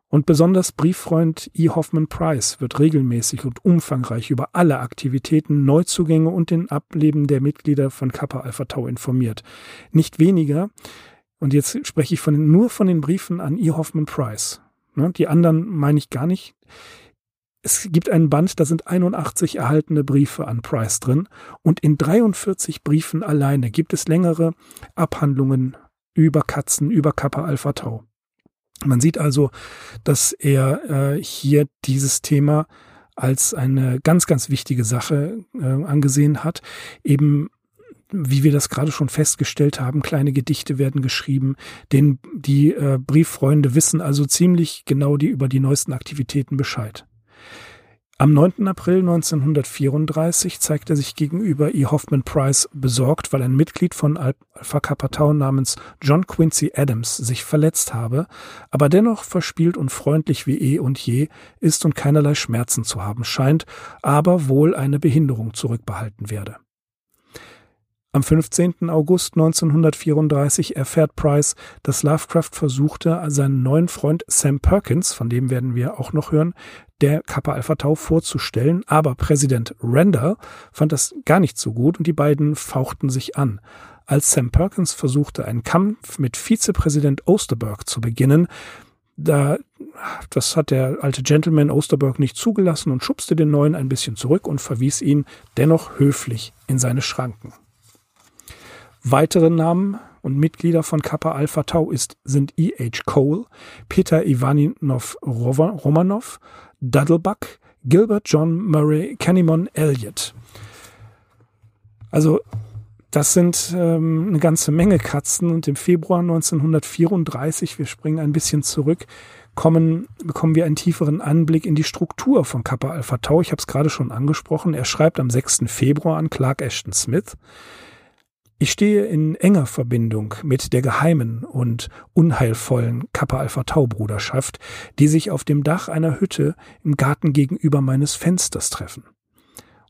Und besonders Brieffreund E. Hoffman Price wird regelmäßig und umfangreich über alle Aktivitäten, Neuzugänge und den Ableben der Mitglieder von Kappa Alpha Tau informiert. Nicht weniger, und jetzt spreche ich von, nur von den Briefen an E. Hoffman Price. Ne, die anderen meine ich gar nicht. Es gibt einen Band, da sind 81 erhaltene Briefe an Price drin und in 43 Briefen alleine gibt es längere Abhandlungen über Katzen, über Kappa Alpha Tau. Man sieht also, dass er äh, hier dieses Thema als eine ganz, ganz wichtige Sache äh, angesehen hat. Eben, wie wir das gerade schon festgestellt haben, kleine Gedichte werden geschrieben. Den, die äh, Brieffreunde wissen also ziemlich genau die über die neuesten Aktivitäten Bescheid. Am 9. April 1934 zeigt er sich gegenüber E. Hoffman Price besorgt, weil ein Mitglied von Alpha Kappa Tau namens John Quincy Adams sich verletzt habe, aber dennoch verspielt und freundlich wie eh und je ist und keinerlei Schmerzen zu haben scheint, aber wohl eine Behinderung zurückbehalten werde. Am 15. August 1934 erfährt Price, dass Lovecraft versuchte, seinen neuen Freund Sam Perkins, von dem werden wir auch noch hören, der Kappa Alpha Tau vorzustellen, aber Präsident Randall fand das gar nicht so gut und die beiden fauchten sich an. Als Sam Perkins versuchte, einen Kampf mit Vizepräsident Osterberg zu beginnen, da, das hat der alte Gentleman Osterberg nicht zugelassen und schubste den Neuen ein bisschen zurück und verwies ihn dennoch höflich in seine Schranken. Weitere Namen und Mitglieder von Kappa Alpha Tau ist, sind E.H. Cole, Peter Ivaninov Romanov, Duddlebuck, Gilbert John Murray, Kennymon Elliott. Also das sind ähm, eine ganze Menge Katzen und im Februar 1934, wir springen ein bisschen zurück, kommen, bekommen wir einen tieferen Anblick in die Struktur von Kappa Alpha Tau. Ich habe es gerade schon angesprochen. Er schreibt am 6. Februar an Clark Ashton Smith. Ich stehe in enger Verbindung mit der geheimen und unheilvollen Kappa Alpha Tau Bruderschaft, die sich auf dem Dach einer Hütte im Garten gegenüber meines Fensters treffen.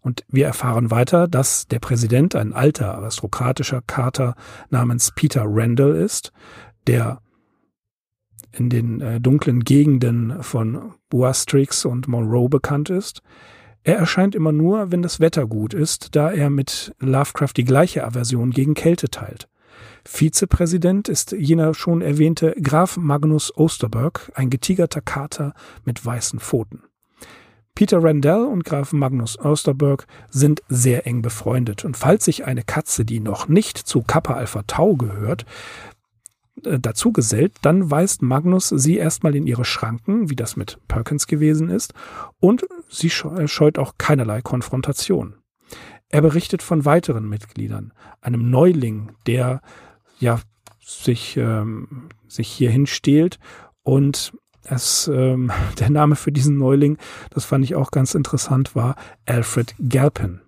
Und wir erfahren weiter, dass der Präsident ein alter aristokratischer Kater namens Peter Randall ist, der in den äh, dunklen Gegenden von Boastrix und Monroe bekannt ist, er erscheint immer nur, wenn das Wetter gut ist, da er mit Lovecraft die gleiche Aversion gegen Kälte teilt. Vizepräsident ist jener schon erwähnte Graf Magnus Osterberg, ein getigerter Kater mit weißen Pfoten. Peter Randall und Graf Magnus Osterberg sind sehr eng befreundet und falls sich eine Katze, die noch nicht zu Kappa Alpha Tau gehört, dazu gesellt, dann weist Magnus sie erstmal in ihre Schranken, wie das mit Perkins gewesen ist, und sie äh, scheut auch keinerlei Konfrontation. Er berichtet von weiteren Mitgliedern, einem Neuling, der ja sich, ähm, sich hierhin stehlt und es, ähm, *laughs* der Name für diesen Neuling, das fand ich auch ganz interessant, war Alfred Galpin.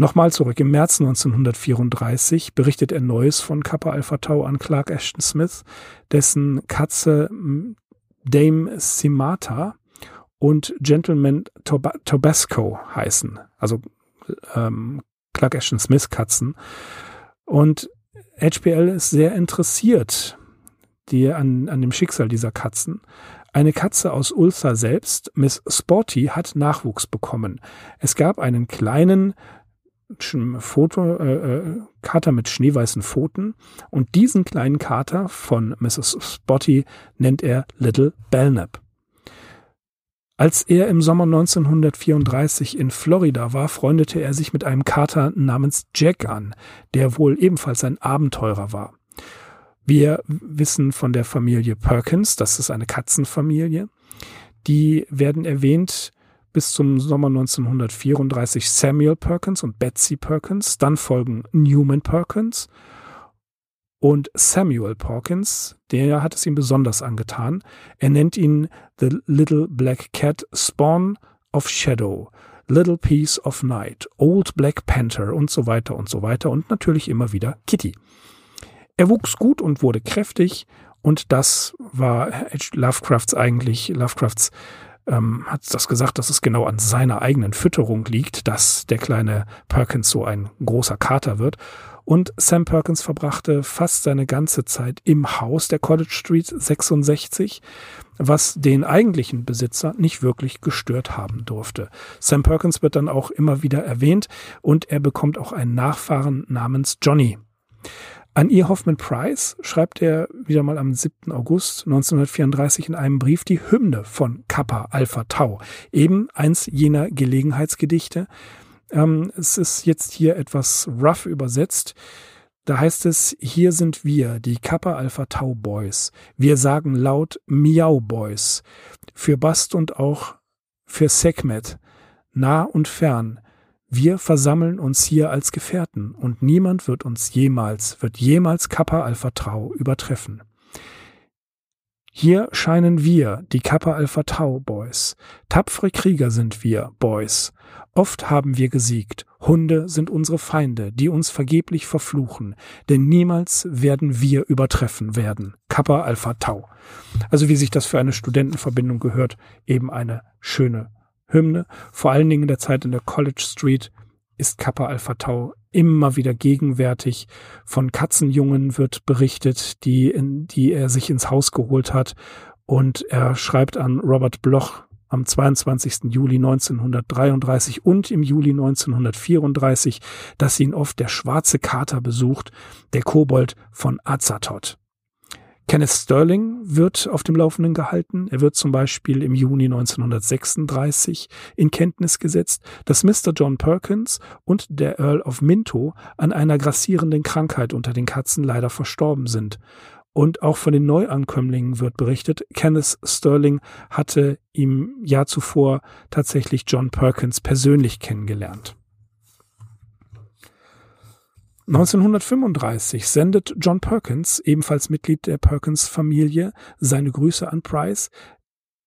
Nochmal zurück. Im März 1934 berichtet er Neues von Kappa Alpha Tau an Clark Ashton Smith, dessen Katze Dame Simata und Gentleman Tob Tobasco heißen. Also ähm, Clark Ashton Smith Katzen. Und HPL ist sehr interessiert die, an, an dem Schicksal dieser Katzen. Eine Katze aus Ulster selbst, Miss Sporty, hat Nachwuchs bekommen. Es gab einen kleinen Foto, äh, äh, Kater mit schneeweißen Pfoten und diesen kleinen Kater von Mrs. Spotty nennt er Little Belknap. Als er im Sommer 1934 in Florida war, freundete er sich mit einem Kater namens Jack an, der wohl ebenfalls ein Abenteurer war. Wir wissen von der Familie Perkins, das ist eine Katzenfamilie. Die werden erwähnt bis zum Sommer 1934 Samuel Perkins und Betsy Perkins. Dann folgen Newman Perkins und Samuel Perkins, der hat es ihm besonders angetan. Er nennt ihn The Little Black Cat Spawn of Shadow, Little Piece of Night, Old Black Panther und so weiter und so weiter und natürlich immer wieder Kitty. Er wuchs gut und wurde kräftig und das war Lovecrafts eigentlich, Lovecrafts ähm, hat das gesagt, dass es genau an seiner eigenen Fütterung liegt, dass der kleine Perkins so ein großer Kater wird. Und Sam Perkins verbrachte fast seine ganze Zeit im Haus der College Street 66, was den eigentlichen Besitzer nicht wirklich gestört haben durfte. Sam Perkins wird dann auch immer wieder erwähnt und er bekommt auch einen Nachfahren namens Johnny. An E. Hoffman Price schreibt er wieder mal am 7. August 1934 in einem Brief die Hymne von Kappa Alpha Tau, eben eins jener Gelegenheitsgedichte. Ähm, es ist jetzt hier etwas rough übersetzt. Da heißt es, hier sind wir, die Kappa Alpha Tau Boys. Wir sagen laut Miau Boys. Für Bast und auch für Sekmet. Nah und fern. Wir versammeln uns hier als Gefährten und niemand wird uns jemals, wird jemals Kappa Alpha Tau übertreffen. Hier scheinen wir, die Kappa Alpha Tau Boys. Tapfere Krieger sind wir, Boys. Oft haben wir gesiegt. Hunde sind unsere Feinde, die uns vergeblich verfluchen, denn niemals werden wir übertreffen werden. Kappa Alpha Tau. Also wie sich das für eine Studentenverbindung gehört, eben eine schöne Hymne. Vor allen Dingen in der Zeit in der College Street ist Kappa Alpha Tau immer wieder gegenwärtig. Von Katzenjungen wird berichtet, die, in, die er sich ins Haus geholt hat. Und er schreibt an Robert Bloch am 22. Juli 1933 und im Juli 1934, dass ihn oft der schwarze Kater besucht, der Kobold von Azathoth. Kenneth Sterling wird auf dem Laufenden gehalten. Er wird zum Beispiel im Juni 1936 in Kenntnis gesetzt, dass Mr. John Perkins und der Earl of Minto an einer grassierenden Krankheit unter den Katzen leider verstorben sind. Und auch von den Neuankömmlingen wird berichtet, Kenneth Sterling hatte im Jahr zuvor tatsächlich John Perkins persönlich kennengelernt. 1935 sendet John Perkins, ebenfalls Mitglied der Perkins-Familie, seine Grüße an Price,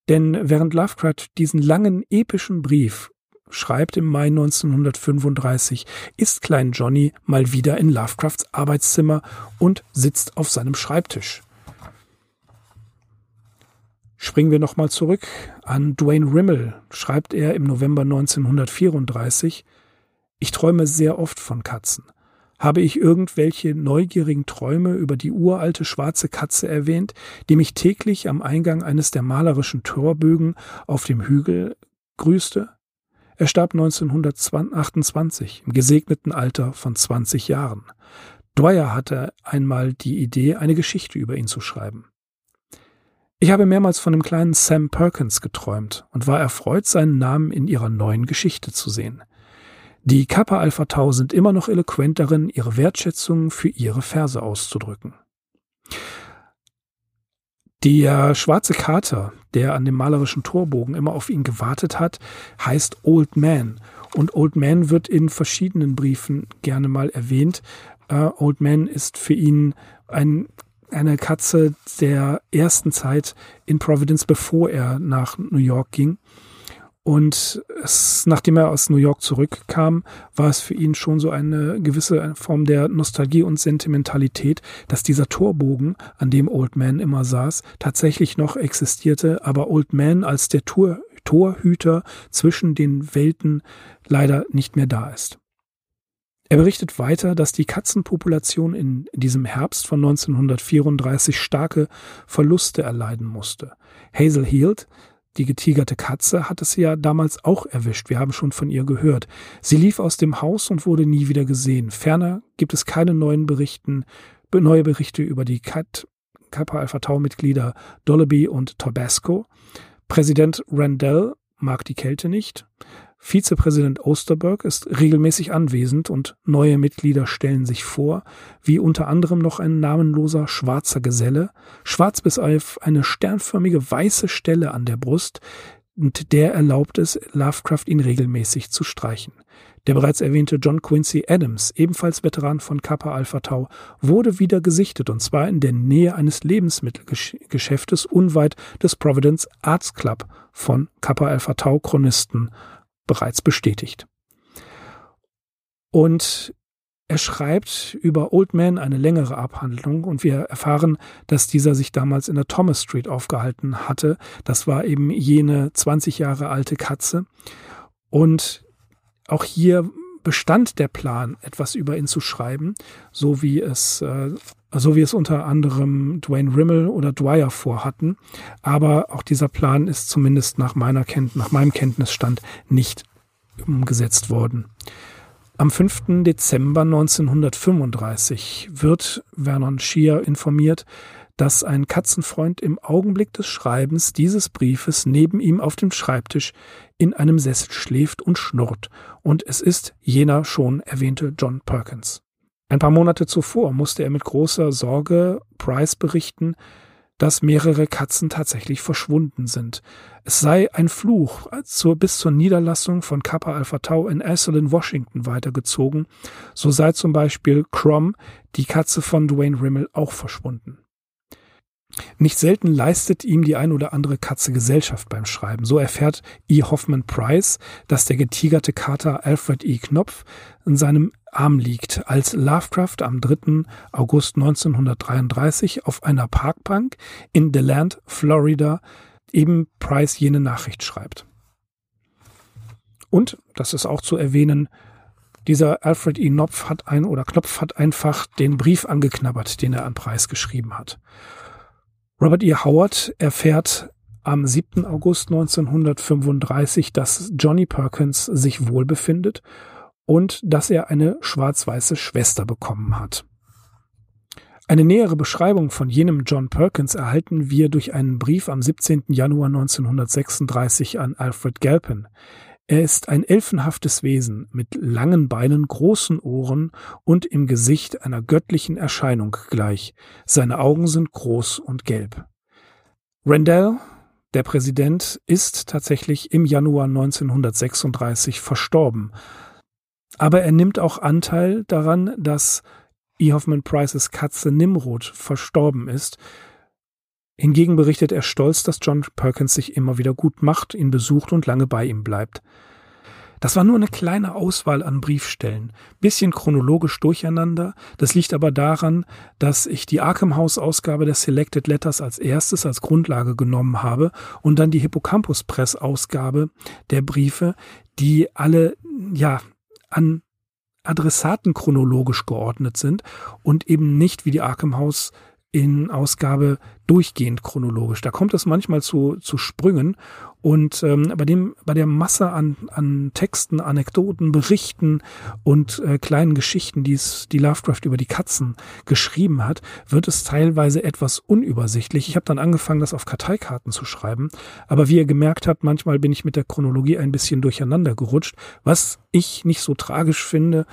denn während Lovecraft diesen langen epischen Brief schreibt im Mai 1935, ist Klein Johnny mal wieder in Lovecrafts Arbeitszimmer und sitzt auf seinem Schreibtisch. Springen wir nochmal zurück an Dwayne Rimmel, schreibt er im November 1934, ich träume sehr oft von Katzen. Habe ich irgendwelche neugierigen Träume über die uralte schwarze Katze erwähnt, die mich täglich am Eingang eines der malerischen Torbögen auf dem Hügel grüßte? Er starb 1928 im gesegneten Alter von 20 Jahren. Dwyer hatte einmal die Idee, eine Geschichte über ihn zu schreiben. Ich habe mehrmals von dem kleinen Sam Perkins geträumt und war erfreut, seinen Namen in ihrer neuen Geschichte zu sehen. Die Kappa Alpha Tau sind immer noch eloquent darin, ihre Wertschätzung für ihre Verse auszudrücken. Der schwarze Kater, der an dem malerischen Torbogen immer auf ihn gewartet hat, heißt Old Man Und Old Man wird in verschiedenen Briefen gerne mal erwähnt. Uh, Old Man ist für ihn ein, eine Katze der ersten Zeit in Providence, bevor er nach New York ging. Und es, nachdem er aus New York zurückkam, war es für ihn schon so eine gewisse Form der Nostalgie und Sentimentalität, dass dieser Torbogen, an dem Old Man immer saß, tatsächlich noch existierte, aber Old Man als der Tor, Torhüter zwischen den Welten leider nicht mehr da ist. Er berichtet weiter, dass die Katzenpopulation in diesem Herbst von 1934 starke Verluste erleiden musste. Hazel Heald, die getigerte Katze hat es ja damals auch erwischt. Wir haben schon von ihr gehört. Sie lief aus dem Haus und wurde nie wieder gesehen. Ferner gibt es keine neuen Berichten, neue Berichte über die Kat Kappa Alpha Tau Mitglieder Dollaby und Tabasco. Präsident Randell mag die Kälte nicht. Vizepräsident Osterberg ist regelmäßig anwesend und neue Mitglieder stellen sich vor, wie unter anderem noch ein namenloser schwarzer Geselle, schwarz bis auf eine sternförmige weiße Stelle an der Brust, und der erlaubt es Lovecraft ihn regelmäßig zu streichen. Der bereits erwähnte John Quincy Adams, ebenfalls Veteran von Kappa Alpha Tau, wurde wieder gesichtet und zwar in der Nähe eines Lebensmittelgeschäftes unweit des Providence Arts Club von Kappa Alpha Tau Chronisten bereits bestätigt. Und er schreibt über Old Man eine längere Abhandlung und wir erfahren, dass dieser sich damals in der Thomas Street aufgehalten hatte. Das war eben jene 20 Jahre alte Katze. Und auch hier bestand der Plan, etwas über ihn zu schreiben, so wie es, äh, so wie es unter anderem Dwayne Rimmel oder Dwyer vorhatten. Aber auch dieser Plan ist zumindest nach meiner Kenntnis, nach meinem Kenntnisstand nicht umgesetzt worden. Am 5. Dezember 1935 wird Vernon Shear informiert, dass ein Katzenfreund im Augenblick des Schreibens dieses Briefes neben ihm auf dem Schreibtisch in einem Sessel schläft und schnurrt, und es ist jener schon erwähnte John Perkins. Ein paar Monate zuvor musste er mit großer Sorge Price berichten, dass mehrere Katzen tatsächlich verschwunden sind. Es sei ein Fluch zur, bis zur Niederlassung von Kappa Alpha Tau in Ashland, Washington weitergezogen. So sei zum Beispiel Crom, die Katze von Dwayne Rimmel, auch verschwunden. Nicht selten leistet ihm die ein oder andere Katze Gesellschaft beim Schreiben. So erfährt E. Hoffman Price, dass der getigerte Kater Alfred E. Knopf in seinem Arm liegt, als Lovecraft am 3. August 1933 auf einer Parkbank in DeLand, Florida, eben Price jene Nachricht schreibt. Und, das ist auch zu erwähnen, dieser Alfred E. Knopf hat ein oder Knopf hat einfach den Brief angeknabbert, den er an Price geschrieben hat. Robert E. Howard erfährt am 7. August 1935, dass Johnny Perkins sich wohl befindet und dass er eine schwarz-weiße Schwester bekommen hat. Eine nähere Beschreibung von jenem John Perkins erhalten wir durch einen Brief am 17. Januar 1936 an Alfred Galpin. Er ist ein elfenhaftes Wesen mit langen Beinen, großen Ohren und im Gesicht einer göttlichen Erscheinung gleich. Seine Augen sind groß und gelb. Randall, der Präsident, ist tatsächlich im Januar 1936 verstorben. Aber er nimmt auch Anteil daran, dass E. Hoffman Prices Katze Nimrod verstorben ist, Hingegen berichtet er stolz, dass John Perkins sich immer wieder gut macht, ihn besucht und lange bei ihm bleibt. Das war nur eine kleine Auswahl an Briefstellen. Bisschen chronologisch durcheinander. Das liegt aber daran, dass ich die Arkham House Ausgabe der Selected Letters als erstes als Grundlage genommen habe und dann die Hippocampus Press Ausgabe der Briefe, die alle, ja, an Adressaten chronologisch geordnet sind und eben nicht wie die Arkham House in Ausgabe durchgehend chronologisch. Da kommt es manchmal zu, zu Sprüngen und ähm, bei dem, bei der Masse an, an Texten, Anekdoten, Berichten und äh, kleinen Geschichten, die es, die Lovecraft über die Katzen geschrieben hat, wird es teilweise etwas unübersichtlich. Ich habe dann angefangen, das auf Karteikarten zu schreiben, aber wie ihr gemerkt habt, manchmal bin ich mit der Chronologie ein bisschen durcheinander gerutscht, was ich nicht so tragisch finde,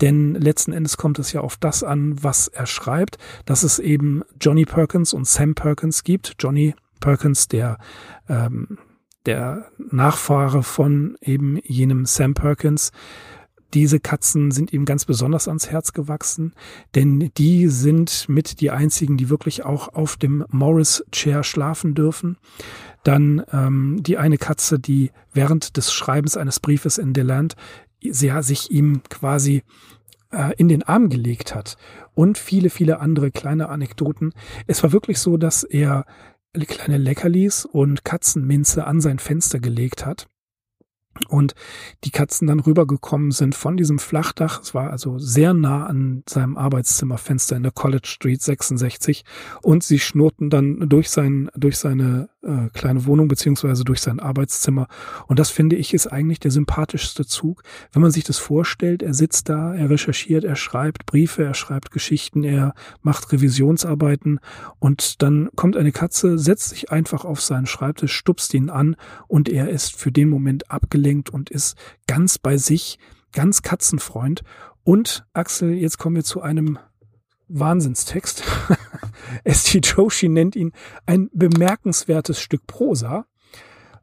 denn letzten Endes kommt es ja auf das an, was er schreibt, dass es eben Johnny Perkins und Sam Perkins gibt. Johnny Perkins, der ähm, der Nachfahre von eben jenem Sam Perkins, diese Katzen sind ihm ganz besonders ans Herz gewachsen, denn die sind mit die einzigen, die wirklich auch auf dem Morris Chair schlafen dürfen. Dann ähm, die eine Katze, die während des Schreibens eines Briefes in Deland ja, sich ihm quasi äh, in den Arm gelegt hat und viele, viele andere kleine Anekdoten. Es war wirklich so, dass er kleine Leckerlis und Katzenminze an sein Fenster gelegt hat und die Katzen dann rübergekommen sind von diesem Flachdach. Es war also sehr nah an seinem Arbeitszimmerfenster in der College Street 66 und sie schnurrten dann durch sein, durch seine äh, kleine Wohnung beziehungsweise durch sein Arbeitszimmer. Und das finde ich ist eigentlich der sympathischste Zug. Wenn man sich das vorstellt, er sitzt da, er recherchiert, er schreibt Briefe, er schreibt Geschichten, er macht Revisionsarbeiten und dann kommt eine Katze, setzt sich einfach auf seinen Schreibtisch, stupst ihn an und er ist für den Moment abgelenkt und ist ganz bei sich, ganz Katzenfreund. Und Axel, jetzt kommen wir zu einem Wahnsinnstext. *laughs* S.T. *laughs* Joshi nennt ihn ein bemerkenswertes Stück Prosa.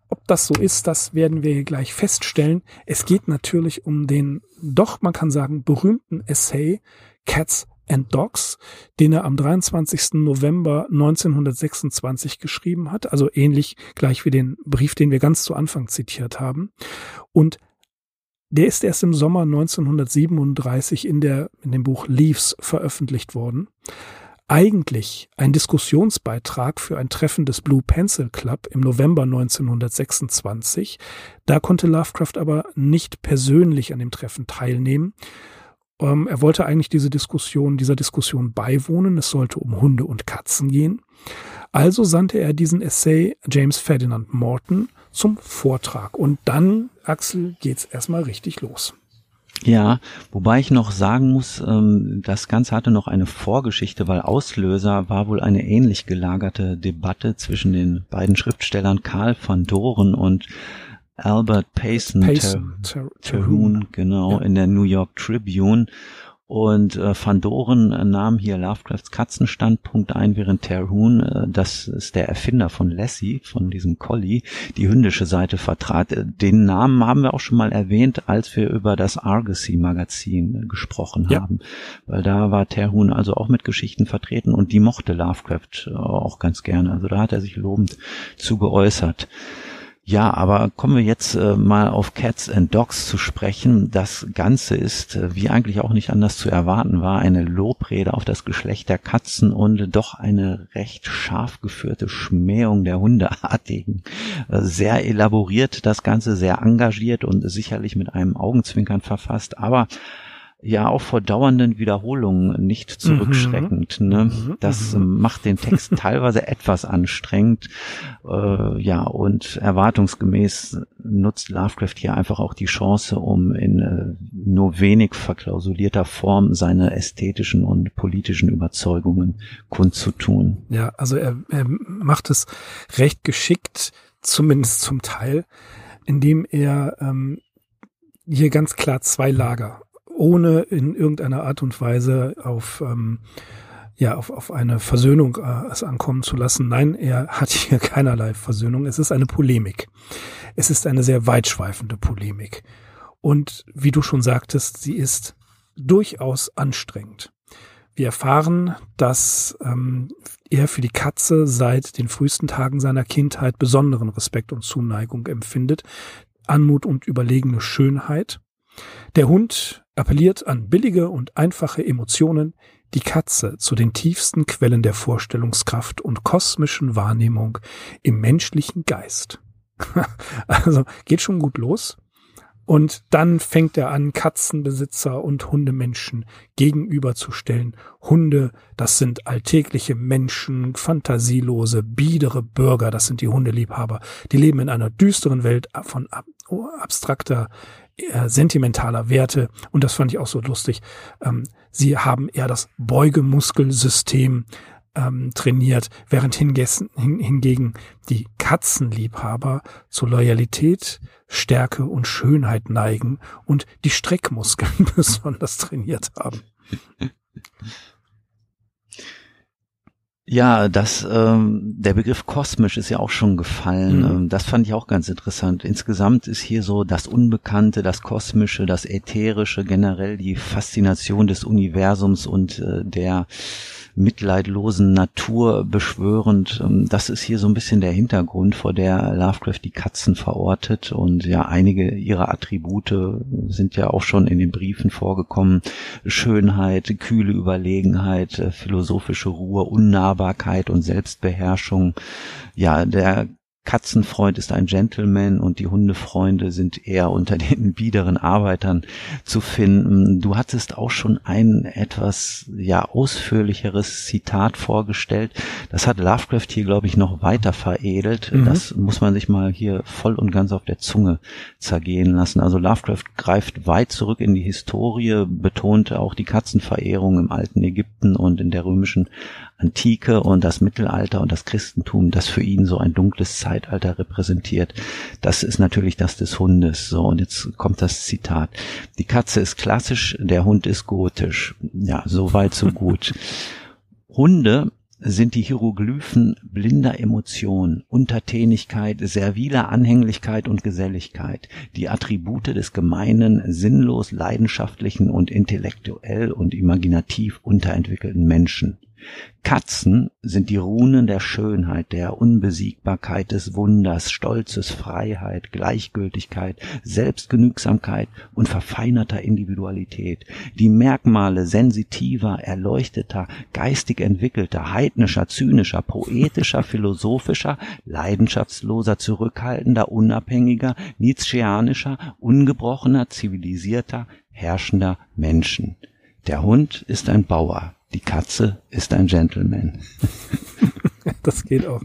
Ob das so ist, das werden wir gleich feststellen. Es geht natürlich um den, doch man kann sagen, berühmten Essay Cats and Dogs, den er am 23. November 1926 geschrieben hat, also ähnlich gleich wie den Brief, den wir ganz zu Anfang zitiert haben. Und der ist erst im Sommer 1937 in, der, in dem Buch Leaves veröffentlicht worden. Eigentlich ein Diskussionsbeitrag für ein Treffen des Blue Pencil Club im November 1926. Da konnte Lovecraft aber nicht persönlich an dem Treffen teilnehmen. Ähm, er wollte eigentlich diese Diskussion, dieser Diskussion beiwohnen. Es sollte um Hunde und Katzen gehen. Also sandte er diesen Essay James Ferdinand Morton zum Vortrag. Und dann, Axel, geht's erstmal richtig los. Ja, wobei ich noch sagen muss, ähm, das Ganze hatte noch eine Vorgeschichte, weil Auslöser war wohl eine ähnlich gelagerte Debatte zwischen den beiden Schriftstellern Karl van Doren und Albert Payson, Payson Terhune, genau, ja. in der New York Tribune. Und äh, Van Doren äh, nahm hier Lovecrafts Katzenstandpunkt ein, während Terhune, äh, das ist der Erfinder von Lassie, von diesem Collie, die hündische Seite vertrat. Äh, den Namen haben wir auch schon mal erwähnt, als wir über das Argosy-Magazin äh, gesprochen ja. haben. Weil da war Terhune also auch mit Geschichten vertreten und die mochte Lovecraft äh, auch ganz gerne. Also da hat er sich lobend zu geäußert. Ja, aber kommen wir jetzt äh, mal auf Cats and Dogs zu sprechen. Das Ganze ist, äh, wie eigentlich auch nicht anders zu erwarten war, eine Lobrede auf das Geschlecht der Katzen und doch eine recht scharf geführte Schmähung der Hundeartigen. Äh, sehr elaboriert das Ganze, sehr engagiert und sicherlich mit einem Augenzwinkern verfasst, aber ja auch vor dauernden Wiederholungen nicht zurückschreckend. Mhm. Ne? Mhm. Das mhm. macht den Text *laughs* teilweise etwas anstrengend. Äh, ja, und erwartungsgemäß nutzt Lovecraft hier einfach auch die Chance, um in äh, nur wenig verklausulierter Form seine ästhetischen und politischen Überzeugungen kundzutun. Ja, also er, er macht es recht geschickt, zumindest zum Teil, indem er ähm, hier ganz klar zwei Lager ohne in irgendeiner Art und Weise auf ähm, ja, auf, auf eine Versöhnung äh, es ankommen zu lassen. Nein, er hat hier *laughs* keinerlei Versöhnung. Es ist eine Polemik. Es ist eine sehr weitschweifende Polemik. Und wie du schon sagtest, sie ist durchaus anstrengend. Wir erfahren, dass ähm, er für die Katze seit den frühesten Tagen seiner Kindheit besonderen Respekt und Zuneigung empfindet, Anmut und überlegene Schönheit. Der Hund appelliert an billige und einfache Emotionen, die Katze zu den tiefsten Quellen der Vorstellungskraft und kosmischen Wahrnehmung im menschlichen Geist. *laughs* also geht schon gut los. Und dann fängt er an, Katzenbesitzer und Hundemenschen gegenüberzustellen. Hunde, das sind alltägliche Menschen, fantasielose, biedere Bürger, das sind die Hundeliebhaber. Die leben in einer düsteren Welt von abstrakter sentimentaler Werte und das fand ich auch so lustig. Ähm, sie haben eher das Beugemuskelsystem ähm, trainiert, während hingegen die Katzenliebhaber zu Loyalität, Stärke und Schönheit neigen und die Streckmuskeln *laughs* besonders trainiert haben. *laughs* Ja, das, ähm, der Begriff kosmisch ist ja auch schon gefallen. Mhm. Ähm, das fand ich auch ganz interessant. Insgesamt ist hier so das Unbekannte, das Kosmische, das Ätherische, generell die Faszination des Universums und äh, der mitleidlosen Natur beschwörend. Ähm, das ist hier so ein bisschen der Hintergrund, vor der Lovecraft die Katzen verortet. Und ja, einige ihrer Attribute sind ja auch schon in den Briefen vorgekommen. Schönheit, kühle Überlegenheit, äh, philosophische Ruhe, Unnahbarkeit und Selbstbeherrschung. Ja, der Katzenfreund ist ein Gentleman und die Hundefreunde sind eher unter den *laughs* biederen Arbeitern zu finden. Du hattest auch schon ein etwas ja ausführlicheres Zitat vorgestellt. Das hat Lovecraft hier glaube ich noch weiter veredelt. Mhm. Das muss man sich mal hier voll und ganz auf der Zunge zergehen lassen. Also Lovecraft greift weit zurück in die Historie, betonte auch die Katzenverehrung im alten Ägypten und in der römischen Antike und das Mittelalter und das Christentum, das für ihn so ein dunkles Zeitalter repräsentiert. Das ist natürlich das des Hundes. So, und jetzt kommt das Zitat. Die Katze ist klassisch, der Hund ist gotisch. Ja, so weit, so gut. *laughs* Hunde sind die Hieroglyphen blinder Emotion, Untertänigkeit, serviler Anhänglichkeit und Geselligkeit, die Attribute des gemeinen, sinnlos leidenschaftlichen und intellektuell und imaginativ unterentwickelten Menschen. Katzen sind die Runen der Schönheit, der Unbesiegbarkeit des Wunders, Stolzes, Freiheit, Gleichgültigkeit, Selbstgenügsamkeit und verfeinerter Individualität, die Merkmale sensitiver, erleuchteter, geistig entwickelter, heidnischer, zynischer, poetischer, philosophischer, leidenschaftsloser, zurückhaltender, unabhängiger, nietzscheanischer, ungebrochener, zivilisierter, herrschender Menschen. Der Hund ist ein Bauer, die Katze ist ein Gentleman. *laughs* das geht auch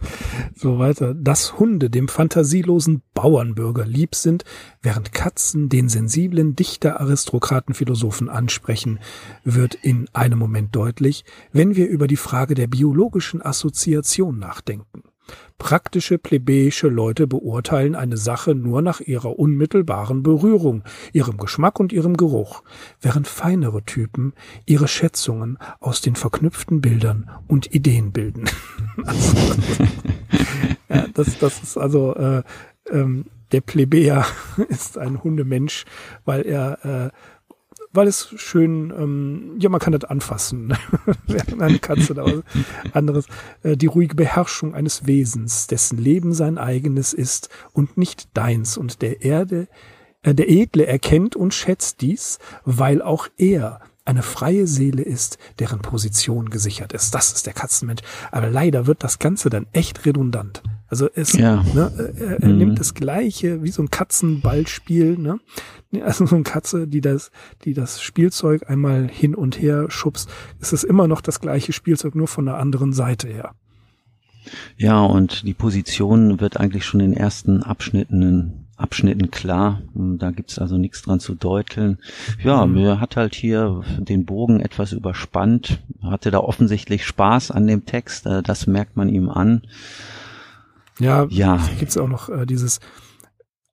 so weiter. Dass Hunde dem fantasielosen Bauernbürger lieb sind, während Katzen den sensiblen Dichter, Aristokraten, Philosophen ansprechen, wird in einem Moment deutlich, wenn wir über die Frage der biologischen Assoziation nachdenken. Praktische plebejische Leute beurteilen eine Sache nur nach ihrer unmittelbaren Berührung, ihrem Geschmack und ihrem Geruch, während feinere Typen ihre Schätzungen aus den verknüpften Bildern und Ideen bilden. *laughs* also, *laughs* ja, das, das ist also äh, ähm, der Plebejer *laughs* ist ein Hundemensch, weil er äh, weil es schön, ähm, ja, man kann das anfassen, *laughs* eine Katze was anderes, äh, die ruhige Beherrschung eines Wesens, dessen Leben sein eigenes ist und nicht deins und der Erde, äh, der Edle erkennt und schätzt dies, weil auch er eine freie Seele ist, deren Position gesichert ist. Das ist der Katzenmensch. Aber leider wird das Ganze dann echt redundant. Also es, ja. ne, er, er mhm. nimmt das Gleiche wie so ein Katzenballspiel, ne? *laughs* Also so eine Katze, die das, die das Spielzeug einmal hin und her schubst, ist es immer noch das gleiche Spielzeug, nur von der anderen Seite her. Ja, und die Position wird eigentlich schon in den ersten Abschnitten, Abschnitten klar. Da gibt's also nichts dran zu deuteln. Ja, mhm. mir hat halt hier den Bogen etwas überspannt, hatte da offensichtlich Spaß an dem Text, äh, das merkt man ihm an. Ja, ja. hier gibt's auch noch äh, dieses,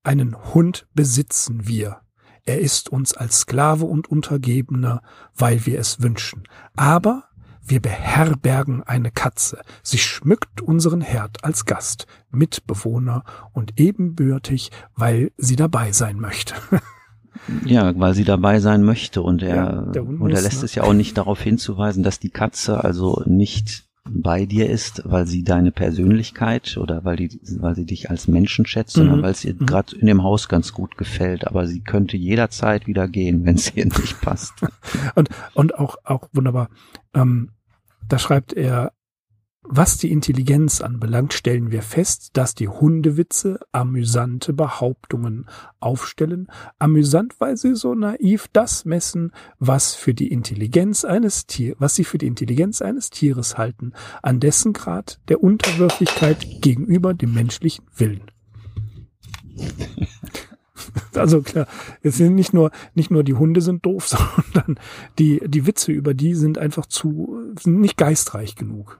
einen Hund besitzen wir. Er ist uns als Sklave und Untergebener, weil wir es wünschen. Aber wir beherbergen eine Katze. Sie schmückt unseren Herd als Gast, Mitbewohner und ebenbürtig, weil sie dabei sein möchte. *laughs* Ja, weil sie dabei sein möchte und er, ja, und er lässt ne? es ja auch nicht darauf hinzuweisen, dass die Katze also nicht bei dir ist, weil sie deine Persönlichkeit oder weil die, weil sie dich als Menschen schätzt, sondern mhm. weil es ihr mhm. gerade in dem Haus ganz gut gefällt. Aber sie könnte jederzeit wieder gehen, wenn es ihr nicht passt. *laughs* und und auch auch wunderbar. Ähm, da schreibt er was die Intelligenz anbelangt, stellen wir fest, dass die Hundewitze amüsante Behauptungen aufstellen, amüsant, weil sie so naiv das messen, was für die Intelligenz eines Tier, was sie für die Intelligenz eines Tieres halten, an dessen Grad der Unterwürfigkeit gegenüber dem menschlichen Willen. *laughs* Also klar, es sind nicht nur nicht nur die Hunde sind doof, *laughs* sondern die die Witze über die sind einfach zu sind nicht geistreich genug.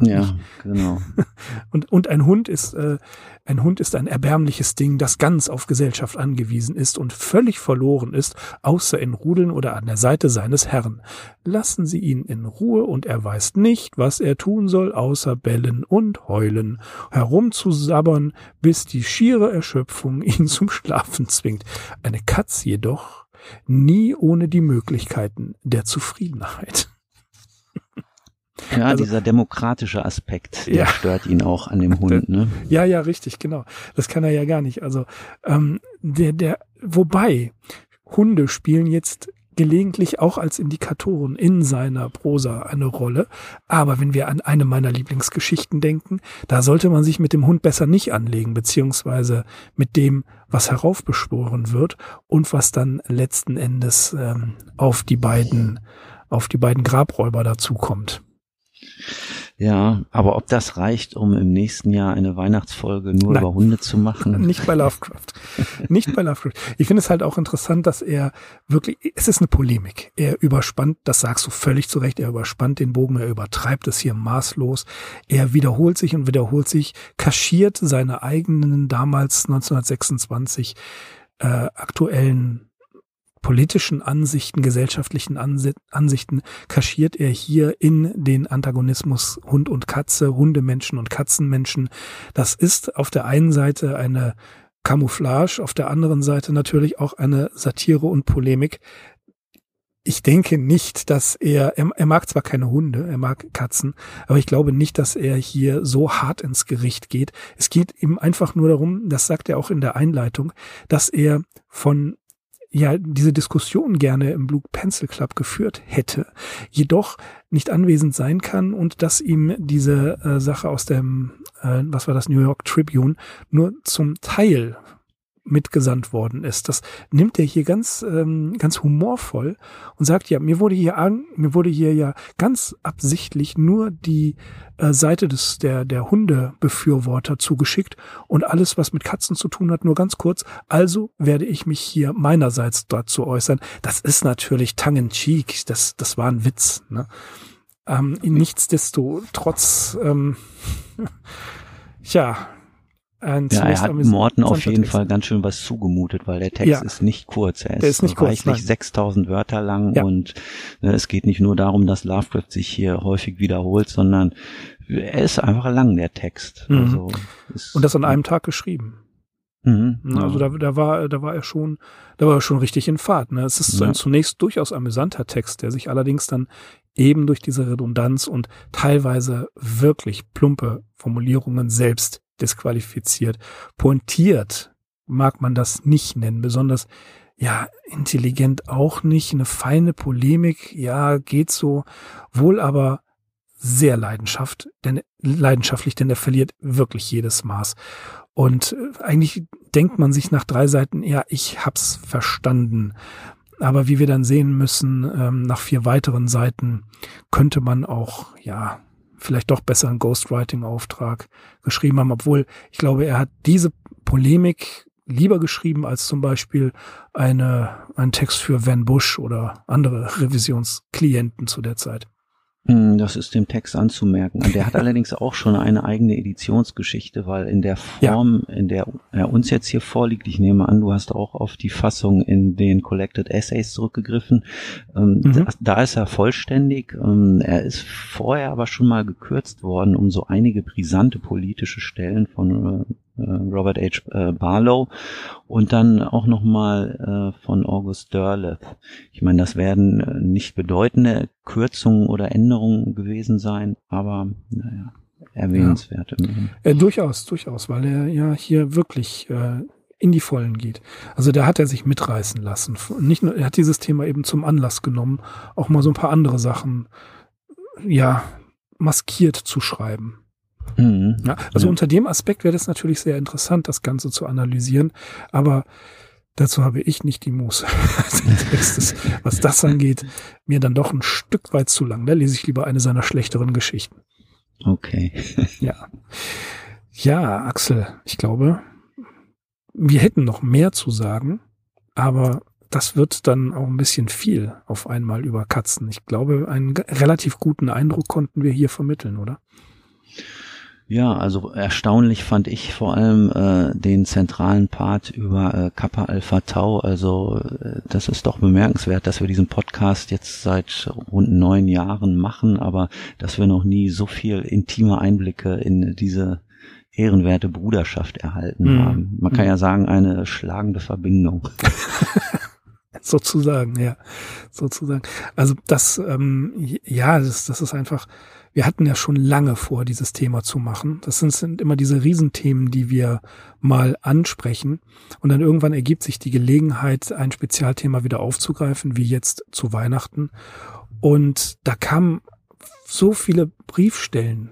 Ja, genau. *laughs* Und, und ein Hund ist, äh, ein Hund ist ein erbärmliches Ding, das ganz auf Gesellschaft angewiesen ist und völlig verloren ist, außer in Rudeln oder an der Seite seines Herrn. Lassen Sie ihn in Ruhe und er weiß nicht, was er tun soll, außer bellen und heulen, herumzusabbern, bis die schiere Erschöpfung *laughs* ihn zum Schlafen zwingt. Eine Katz jedoch nie ohne die Möglichkeiten der Zufriedenheit. Ja, also, dieser demokratische Aspekt, der ja, stört ihn auch an dem Hund, ne? Ja, ja, richtig, genau. Das kann er ja gar nicht. Also, ähm, der, der, wobei, Hunde spielen jetzt gelegentlich auch als Indikatoren in seiner Prosa eine Rolle. Aber wenn wir an eine meiner Lieblingsgeschichten denken, da sollte man sich mit dem Hund besser nicht anlegen, beziehungsweise mit dem, was heraufbeschworen wird und was dann letzten Endes ähm, auf die beiden, auf die beiden Grabräuber dazukommt. Ja, aber ob das reicht, um im nächsten Jahr eine Weihnachtsfolge nur Nein. über Hunde zu machen? *laughs* Nicht bei Lovecraft. Nicht bei Lovecraft. Ich finde es halt auch interessant, dass er wirklich, es ist eine Polemik. Er überspannt, das sagst du völlig zu Recht, er überspannt den Bogen, er übertreibt es hier maßlos. Er wiederholt sich und wiederholt sich, kaschiert seine eigenen damals 1926 äh, aktuellen politischen Ansichten, gesellschaftlichen Ansichten kaschiert er hier in den Antagonismus Hund und Katze, Hundemenschen und Katzenmenschen. Das ist auf der einen Seite eine Camouflage, auf der anderen Seite natürlich auch eine Satire und Polemik. Ich denke nicht, dass er, er, er mag zwar keine Hunde, er mag Katzen, aber ich glaube nicht, dass er hier so hart ins Gericht geht. Es geht ihm einfach nur darum, das sagt er auch in der Einleitung, dass er von ja diese Diskussion gerne im Blue Pencil Club geführt hätte, jedoch nicht anwesend sein kann und dass ihm diese äh, Sache aus dem, äh, was war das, New York Tribune, nur zum Teil mitgesandt worden ist. Das nimmt er hier ganz, ähm, ganz humorvoll und sagt, ja, mir wurde hier an, mir wurde hier ja ganz absichtlich nur die äh, Seite des, der, der Hundebefürworter zugeschickt und alles, was mit Katzen zu tun hat, nur ganz kurz. Also werde ich mich hier meinerseits dazu äußern. Das ist natürlich tongue in cheek. Das, das war ein Witz, ne? Ähm, nichtsdestotrotz, ähm, *laughs* ja, ein ja, er hat Morten auf jeden Fall ganz schön was zugemutet, weil der Text ja. ist nicht kurz. Er ist, ist nicht reichlich 6000 Wörter lang ja. und ne, es geht nicht nur darum, dass Lovecraft sich hier häufig wiederholt, sondern er ist einfach lang, der Text. Mhm. Also, und das an einem Tag geschrieben. Mhm, ne, also da, da war, da war er schon, da war er schon richtig in Fahrt. Ne? Es ist ja. ein zunächst durchaus amüsanter Text, der sich allerdings dann eben durch diese Redundanz und teilweise wirklich plumpe Formulierungen selbst disqualifiziert. Pointiert mag man das nicht nennen, besonders ja, intelligent auch nicht, eine feine Polemik, ja, geht so, wohl aber sehr Leidenschaft, denn, leidenschaftlich, denn er verliert wirklich jedes Maß. Und äh, eigentlich denkt man sich nach drei Seiten, ja, ich hab's verstanden. Aber wie wir dann sehen müssen, ähm, nach vier weiteren Seiten könnte man auch, ja, vielleicht doch besser einen Ghostwriting-Auftrag geschrieben haben, obwohl ich glaube, er hat diese Polemik lieber geschrieben als zum Beispiel eine, ein Text für Van Bush oder andere Revisionsklienten zu der Zeit. Hm, das ist dem Text anzumerken. Der hat *laughs* allerdings auch schon eine eigene Editionsgeschichte, weil in der Form, ja. in der er uns jetzt hier vorliegt, ich nehme an, du hast auch auf die Fassung in den Collected Essays zurückgegriffen. Ähm, mhm. da, da, ist er vollständig. Ähm, er ist vorher aber schon mal gekürzt worden, um so einige brisante politische Stellen von äh, Robert H. Äh, Barlow und dann auch nochmal äh, von August Derleth. Ich meine, das werden äh, nicht bedeutende Kürzungen oder Änderungen gewesen sein, aber naja, erwähnenswert. Ja. Äh, durchaus, durchaus, weil er ja hier wirklich äh, in die Vollen geht. Also da hat er sich mitreißen lassen. Nicht nur, er hat dieses Thema eben zum Anlass genommen, auch mal so ein paar andere Sachen, ja, maskiert zu schreiben. Mhm. Ja, also ja. unter dem Aspekt wäre das natürlich sehr interessant, das Ganze zu analysieren, aber dazu habe ich nicht die Muße. *laughs* was das angeht, mir dann doch ein Stück weit zu lang. Da lese ich lieber eine seiner schlechteren Geschichten. Okay. *laughs* ja. Ja, Axel, ich glaube, wir hätten noch mehr zu sagen, aber das wird dann auch ein bisschen viel auf einmal über Katzen. Ich glaube, einen relativ guten Eindruck konnten wir hier vermitteln, oder? Ja, also erstaunlich fand ich vor allem äh, den zentralen Part über äh, Kappa Alpha Tau. Also äh, das ist doch bemerkenswert, dass wir diesen Podcast jetzt seit rund neun Jahren machen, aber dass wir noch nie so viel intime Einblicke in diese ehrenwerte Bruderschaft erhalten mhm. haben. Man kann ja sagen, eine schlagende Verbindung. *laughs* *laughs* sozusagen, ja, sozusagen. Also das, ähm, ja, das, das ist einfach wir hatten ja schon lange vor, dieses Thema zu machen. Das sind, sind immer diese Riesenthemen, die wir mal ansprechen. Und dann irgendwann ergibt sich die Gelegenheit, ein Spezialthema wieder aufzugreifen, wie jetzt zu Weihnachten. Und da kamen so viele Briefstellen.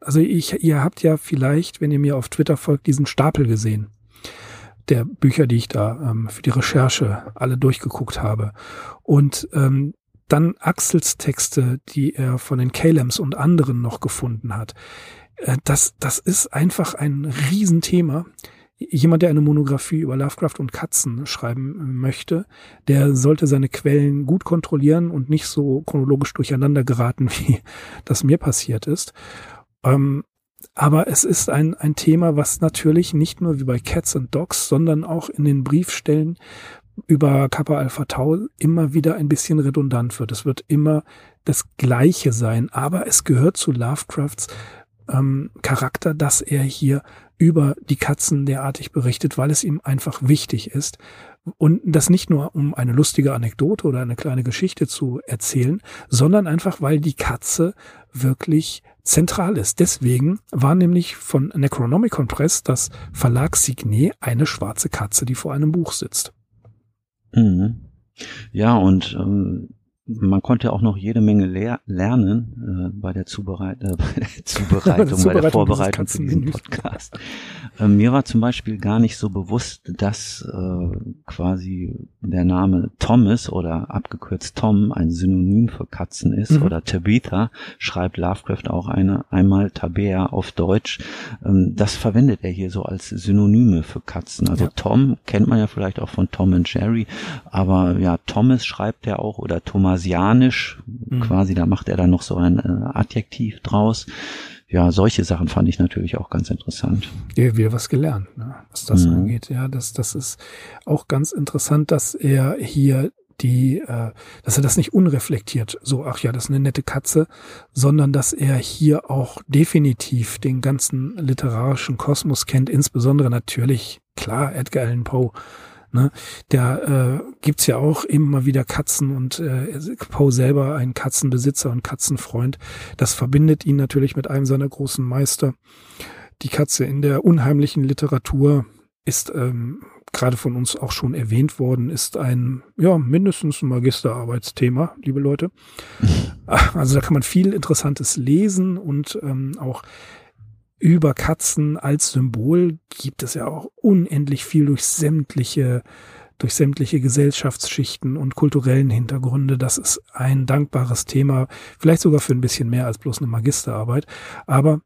Also ich, ihr habt ja vielleicht, wenn ihr mir auf Twitter folgt, diesen Stapel gesehen der Bücher, die ich da ähm, für die Recherche alle durchgeguckt habe. Und ähm, dann Axels Texte, die er von den Calems und anderen noch gefunden hat. Äh, das, das ist einfach ein Riesenthema. Jemand, der eine Monographie über Lovecraft und Katzen schreiben möchte, der sollte seine Quellen gut kontrollieren und nicht so chronologisch durcheinander geraten, *laughs* wie das mir passiert ist. Ähm, aber es ist ein, ein Thema, was natürlich nicht nur wie bei Cats and Dogs, sondern auch in den Briefstellen über Kappa Alpha Tau immer wieder ein bisschen redundant wird. Es wird immer das Gleiche sein, aber es gehört zu Lovecrafts ähm, Charakter, dass er hier über die Katzen derartig berichtet, weil es ihm einfach wichtig ist. Und das nicht nur, um eine lustige Anekdote oder eine kleine Geschichte zu erzählen, sondern einfach, weil die Katze wirklich zentral ist. Deswegen war nämlich von Necronomicon Press das Verlagssignet eine schwarze Katze, die vor einem Buch sitzt. Mhm. Ja, und ähm, man konnte auch noch jede Menge lehr lernen äh, bei der, Zubereit äh, *laughs* bei der Zubereitung, bei der Vorbereitung für diesen Podcast. Äh, mir war zum Beispiel gar nicht so bewusst, dass äh, quasi der Name Thomas oder abgekürzt Tom ein Synonym für Katzen ist mhm. oder Tabitha schreibt Lovecraft auch eine einmal Tabea auf Deutsch. Ähm, das verwendet er hier so als Synonyme für Katzen. Also ja. Tom kennt man ja vielleicht auch von Tom und Jerry, aber ja, Thomas schreibt er auch oder Thomas Thomasianisch, mhm. quasi, da macht er dann noch so ein äh, Adjektiv draus. Ja, solche Sachen fand ich natürlich auch ganz interessant. Ja, wir was gelernt, ne, was das mhm. angeht. Ja, das, das ist auch ganz interessant, dass er hier die, äh, dass er das nicht unreflektiert, so, ach ja, das ist eine nette Katze, sondern dass er hier auch definitiv den ganzen literarischen Kosmos kennt, insbesondere natürlich, klar, Edgar Allan Poe, Ne? Da äh, gibt's ja auch immer wieder Katzen und äh, Poe selber ein Katzenbesitzer und Katzenfreund. Das verbindet ihn natürlich mit einem seiner großen Meister. Die Katze in der unheimlichen Literatur ist ähm, gerade von uns auch schon erwähnt worden, ist ein, ja, mindestens ein Magisterarbeitsthema, liebe Leute. *laughs* Also da kann man viel Interessantes lesen und ähm, auch über Katzen als Symbol gibt es ja auch unendlich viel durch sämtliche durch sämtliche Gesellschaftsschichten und kulturellen Hintergründe. Das ist ein dankbares Thema, vielleicht sogar für ein bisschen mehr als bloß eine Magisterarbeit. Aber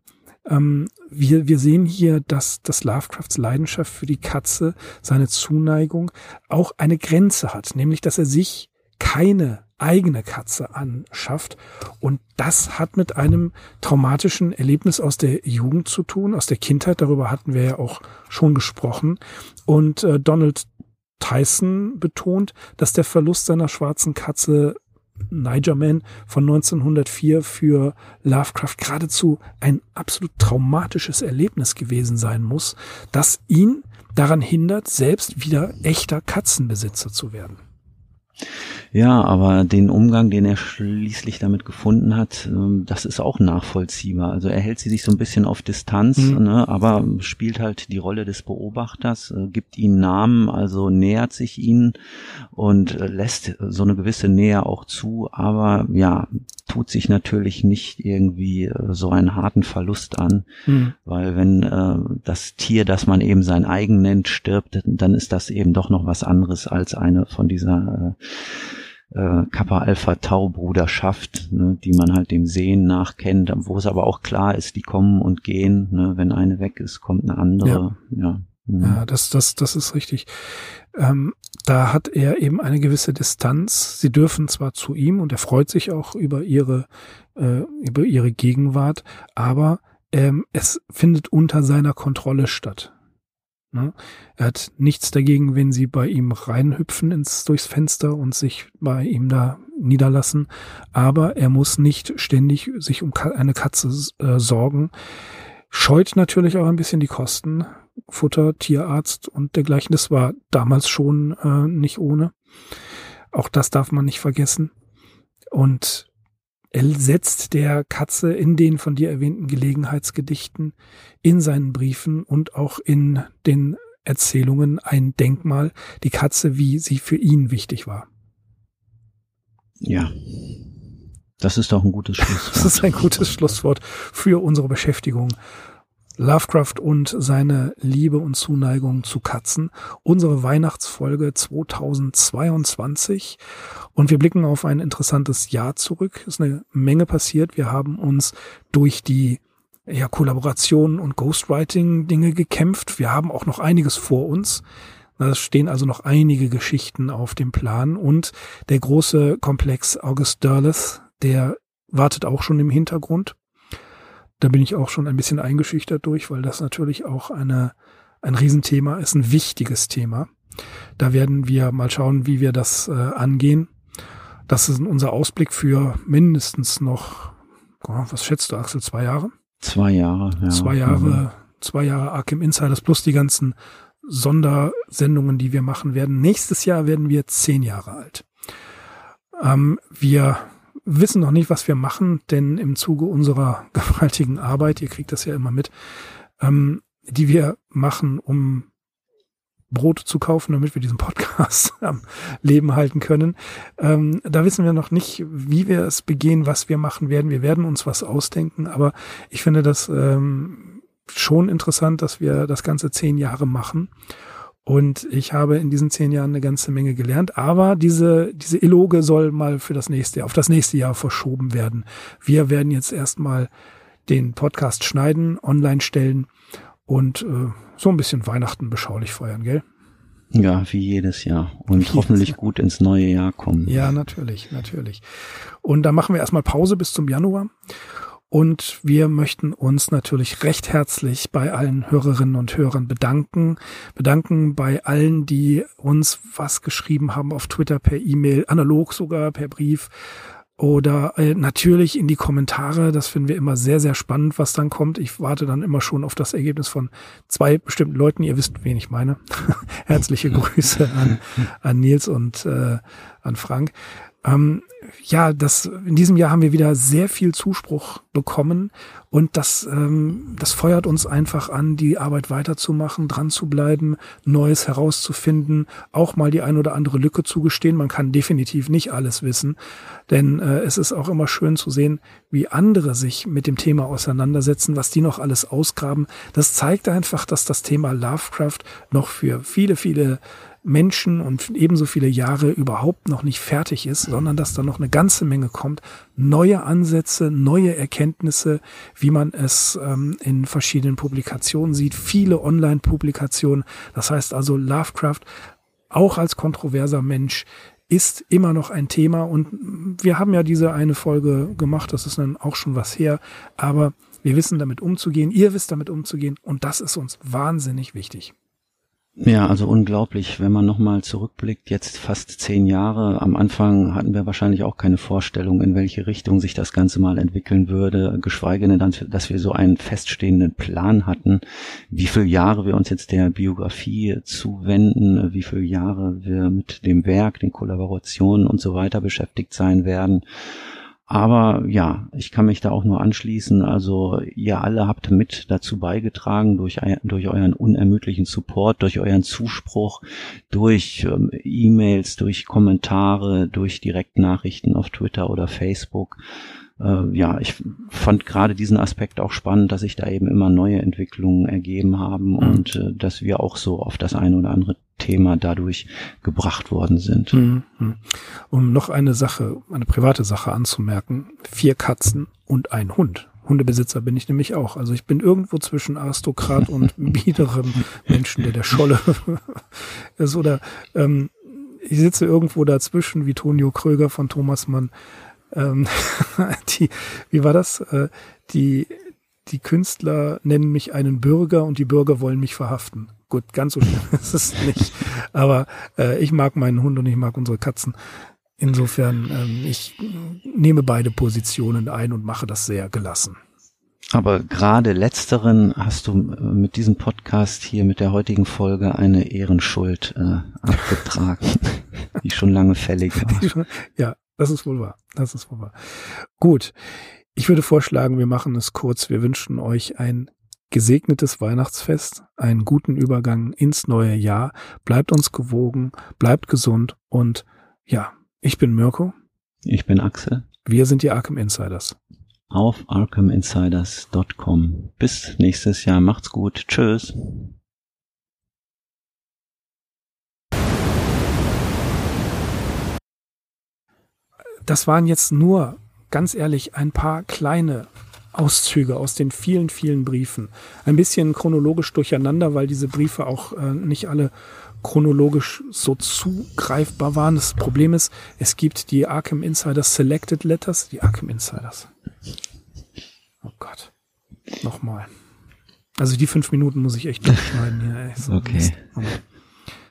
ähm, wir, wir sehen hier, dass das Lovecrafts Leidenschaft für die Katze, seine Zuneigung auch eine Grenze hat, nämlich dass er sich keine eigene Katze anschafft. Und das hat mit einem traumatischen Erlebnis aus der Jugend zu tun, aus der Kindheit. Darüber hatten wir ja auch schon gesprochen. Und äh, Donald Tyson betont, dass der Verlust seiner schwarzen Katze Niger Man von 1904 für Lovecraft geradezu ein absolut traumatisches Erlebnis gewesen sein muss, das ihn daran hindert, selbst wieder echter Katzenbesitzer zu werden. Ja, aber den Umgang, den er schließlich damit gefunden hat, ähm, das ist auch nachvollziehbar. Also er hält sie sich so ein bisschen auf Distanz, mhm. ne, aber spielt halt die Rolle des Beobachters, äh, gibt ihnen Namen, also nähert sich ihnen und äh, lässt so eine gewisse Nähe auch zu, aber ja, tut sich natürlich nicht irgendwie äh, so einen harten Verlust an, mhm. weil wenn äh, das Tier, das man eben sein eigen nennt, stirbt, dann ist das eben doch noch was anderes als eine von dieser äh, äh, Kappa Alpha Tau Bruderschaft, ne, die man halt dem Sehen nachkennt, wo es aber auch klar ist, die kommen und gehen. Ne, wenn eine weg ist, kommt eine andere. Ja, ja. Mhm. ja das, das, das ist richtig. Ähm, da hat er eben eine gewisse Distanz. Sie dürfen zwar zu ihm und er freut sich auch über ihre, äh, über ihre Gegenwart, aber ähm, es findet unter seiner Kontrolle statt. Ne? Er hat nichts dagegen, wenn sie bei ihm reinhüpfen ins, durchs Fenster und sich bei ihm da niederlassen. Aber er muss nicht ständig sich um eine Katze äh, sorgen. Scheut natürlich auch ein bisschen die Kosten. Futter, Tierarzt und dergleichen. Das war damals schon äh, nicht ohne. Auch das darf man nicht vergessen. Und setzt der Katze in den von dir erwähnten Gelegenheitsgedichten, in seinen Briefen und auch in den Erzählungen ein Denkmal, die Katze, wie sie für ihn wichtig war. Ja. Das ist doch ein gutes *laughs* Schlusswort. Das ist ein gutes Schlusswort für unsere Beschäftigung Lovecraft und seine Liebe und Zuneigung zu Katzen. Unsere Weihnachtsfolge 2022. Und wir blicken auf ein interessantes Jahr zurück. Es ist eine Menge passiert. Wir haben uns durch die ja, Kollaborationen und Ghostwriting-Dinge gekämpft. Wir haben auch noch einiges vor uns. Da stehen also noch einige Geschichten auf dem Plan. Und der große Komplex August Derleth, der wartet auch schon im Hintergrund. Da bin ich auch schon ein bisschen eingeschüchtert durch, weil das natürlich auch eine, ein Riesenthema ist, ein wichtiges Thema. Da werden wir mal schauen, wie wir das äh, angehen. Das ist unser Ausblick für mindestens noch, was schätzt du, Axel, zwei Jahre? Zwei Jahre, ja. Zwei Jahre, mhm. zwei Jahre Arkham Insiders plus die ganzen Sondersendungen, die wir machen werden. Nächstes Jahr werden wir zehn Jahre alt. Ähm, wir wissen noch nicht, was wir machen, denn im Zuge unserer *laughs* gewaltigen Arbeit, ihr kriegt das ja immer mit, ähm, die wir machen, um Brot zu kaufen, damit wir diesen Podcast *laughs* am Leben halten können. Ähm, da wissen wir noch nicht, wie wir es begehen, was wir machen werden. Wir werden uns was ausdenken, aber ich finde das ähm, schon interessant, dass wir das Ganze zehn Jahre machen und ich habe in diesen zehn Jahren eine ganze Menge gelernt. Aber diese, diese Illoge soll mal für das nächste, auf das nächste Jahr verschoben werden. Wir werden jetzt erstmal den Podcast schneiden, online stellen und äh, so ein bisschen Weihnachten beschaulich feiern, gell? Ja, wie jedes Jahr. Und wie hoffentlich gut ins neue Jahr kommen. Ja, natürlich, natürlich. Und dann machen wir erstmal Pause bis zum Januar. Und wir möchten uns natürlich recht herzlich bei allen Hörerinnen und Hörern bedanken. Bedanken bei allen, die uns was geschrieben haben auf Twitter, per E-Mail, analog sogar, per Brief oder äh, natürlich in die Kommentare. Das finden wir immer sehr, sehr spannend, was dann kommt. Ich warte dann immer schon auf das Ergebnis von zwei bestimmten Leuten. Ihr wisst, wen ich meine. *laughs* Herzliche Grüße an, an Nils und äh, an Frank. Ähm, ja, das, in diesem Jahr haben wir wieder sehr viel Zuspruch bekommen und das, ähm, das feuert uns einfach an, die Arbeit weiterzumachen, dran zu bleiben, Neues herauszufinden, auch mal die ein oder andere Lücke zugestehen. Man kann definitiv nicht alles wissen, denn äh, es ist auch immer schön zu sehen, wie andere sich mit dem Thema auseinandersetzen, was die noch alles ausgraben. Das zeigt einfach, dass das Thema Lovecraft noch für viele, viele Menschen und ebenso viele Jahre überhaupt noch nicht fertig ist, sondern dass da noch eine ganze Menge kommt. Neue Ansätze, neue Erkenntnisse, wie man es ähm, in verschiedenen Publikationen sieht, viele Online-Publikationen. Das heißt also Lovecraft auch als kontroverser Mensch ist immer noch ein Thema und wir haben ja diese eine Folge gemacht, das ist dann auch schon was her, aber wir wissen damit umzugehen, ihr wisst damit umzugehen und das ist uns wahnsinnig wichtig. Ja, also unglaublich, wenn man nochmal zurückblickt, jetzt fast zehn Jahre. Am Anfang hatten wir wahrscheinlich auch keine Vorstellung, in welche Richtung sich das Ganze mal entwickeln würde, geschweige denn, dass wir so einen feststehenden Plan hatten, wie viele Jahre wir uns jetzt der Biografie zuwenden, wie viele Jahre wir mit dem Werk, den Kollaborationen und so weiter beschäftigt sein werden. Aber ja, ich kann mich da auch nur anschließen. Also ihr alle habt mit dazu beigetragen durch, durch euren unermüdlichen Support, durch euren Zuspruch, durch ähm, E-Mails, durch Kommentare, durch Direktnachrichten auf Twitter oder Facebook äh, ja, ich fand gerade diesen Aspekt auch spannend, dass sich da eben immer neue Entwicklungen ergeben haben mhm. und äh, dass wir auch so auf das eine oder andere Thema dadurch gebracht worden sind. Mhm. Um noch eine Sache, eine private Sache anzumerken, vier Katzen und ein Hund. Hundebesitzer bin ich nämlich auch. Also ich bin irgendwo zwischen Aristokrat und *laughs* biederem Menschen, der der Scholle *laughs* ist. Oder ähm, ich sitze irgendwo dazwischen wie Tonio Kröger von Thomas Mann ähm, *laughs* die, wie war das? Äh, die, die Künstler nennen mich einen Bürger und die Bürger wollen mich verhaften. Gut, ganz so schlimm *laughs* ist es nicht. Aber äh, ich mag meinen Hund und ich mag unsere Katzen. Insofern, ähm, ich nehme beide Positionen ein und mache das sehr gelassen. Aber gerade letzteren hast du äh, mit diesem Podcast hier, mit der heutigen Folge, eine Ehrenschuld äh, abgetragen, *laughs* die schon lange fällig war. Ja, das ist wohl wahr. Das ist wohl wahr. Gut. Ich würde vorschlagen, wir machen es kurz. Wir wünschen euch ein gesegnetes Weihnachtsfest, einen guten Übergang ins neue Jahr. Bleibt uns gewogen, bleibt gesund und ja, ich bin Mirko. Ich bin Axel. Wir sind die Arkham Insiders. Auf arkhaminsiders.com. Bis nächstes Jahr. Macht's gut. Tschüss. Das waren jetzt nur, ganz ehrlich, ein paar kleine Auszüge aus den vielen, vielen Briefen. Ein bisschen chronologisch durcheinander, weil diese Briefe auch äh, nicht alle chronologisch so zugreifbar waren. Das Problem ist, es gibt die Arkham Insiders Selected Letters, die Arkham Insiders. Oh Gott. Nochmal. Also die fünf Minuten muss ich echt durchschneiden hier. Ey. So okay.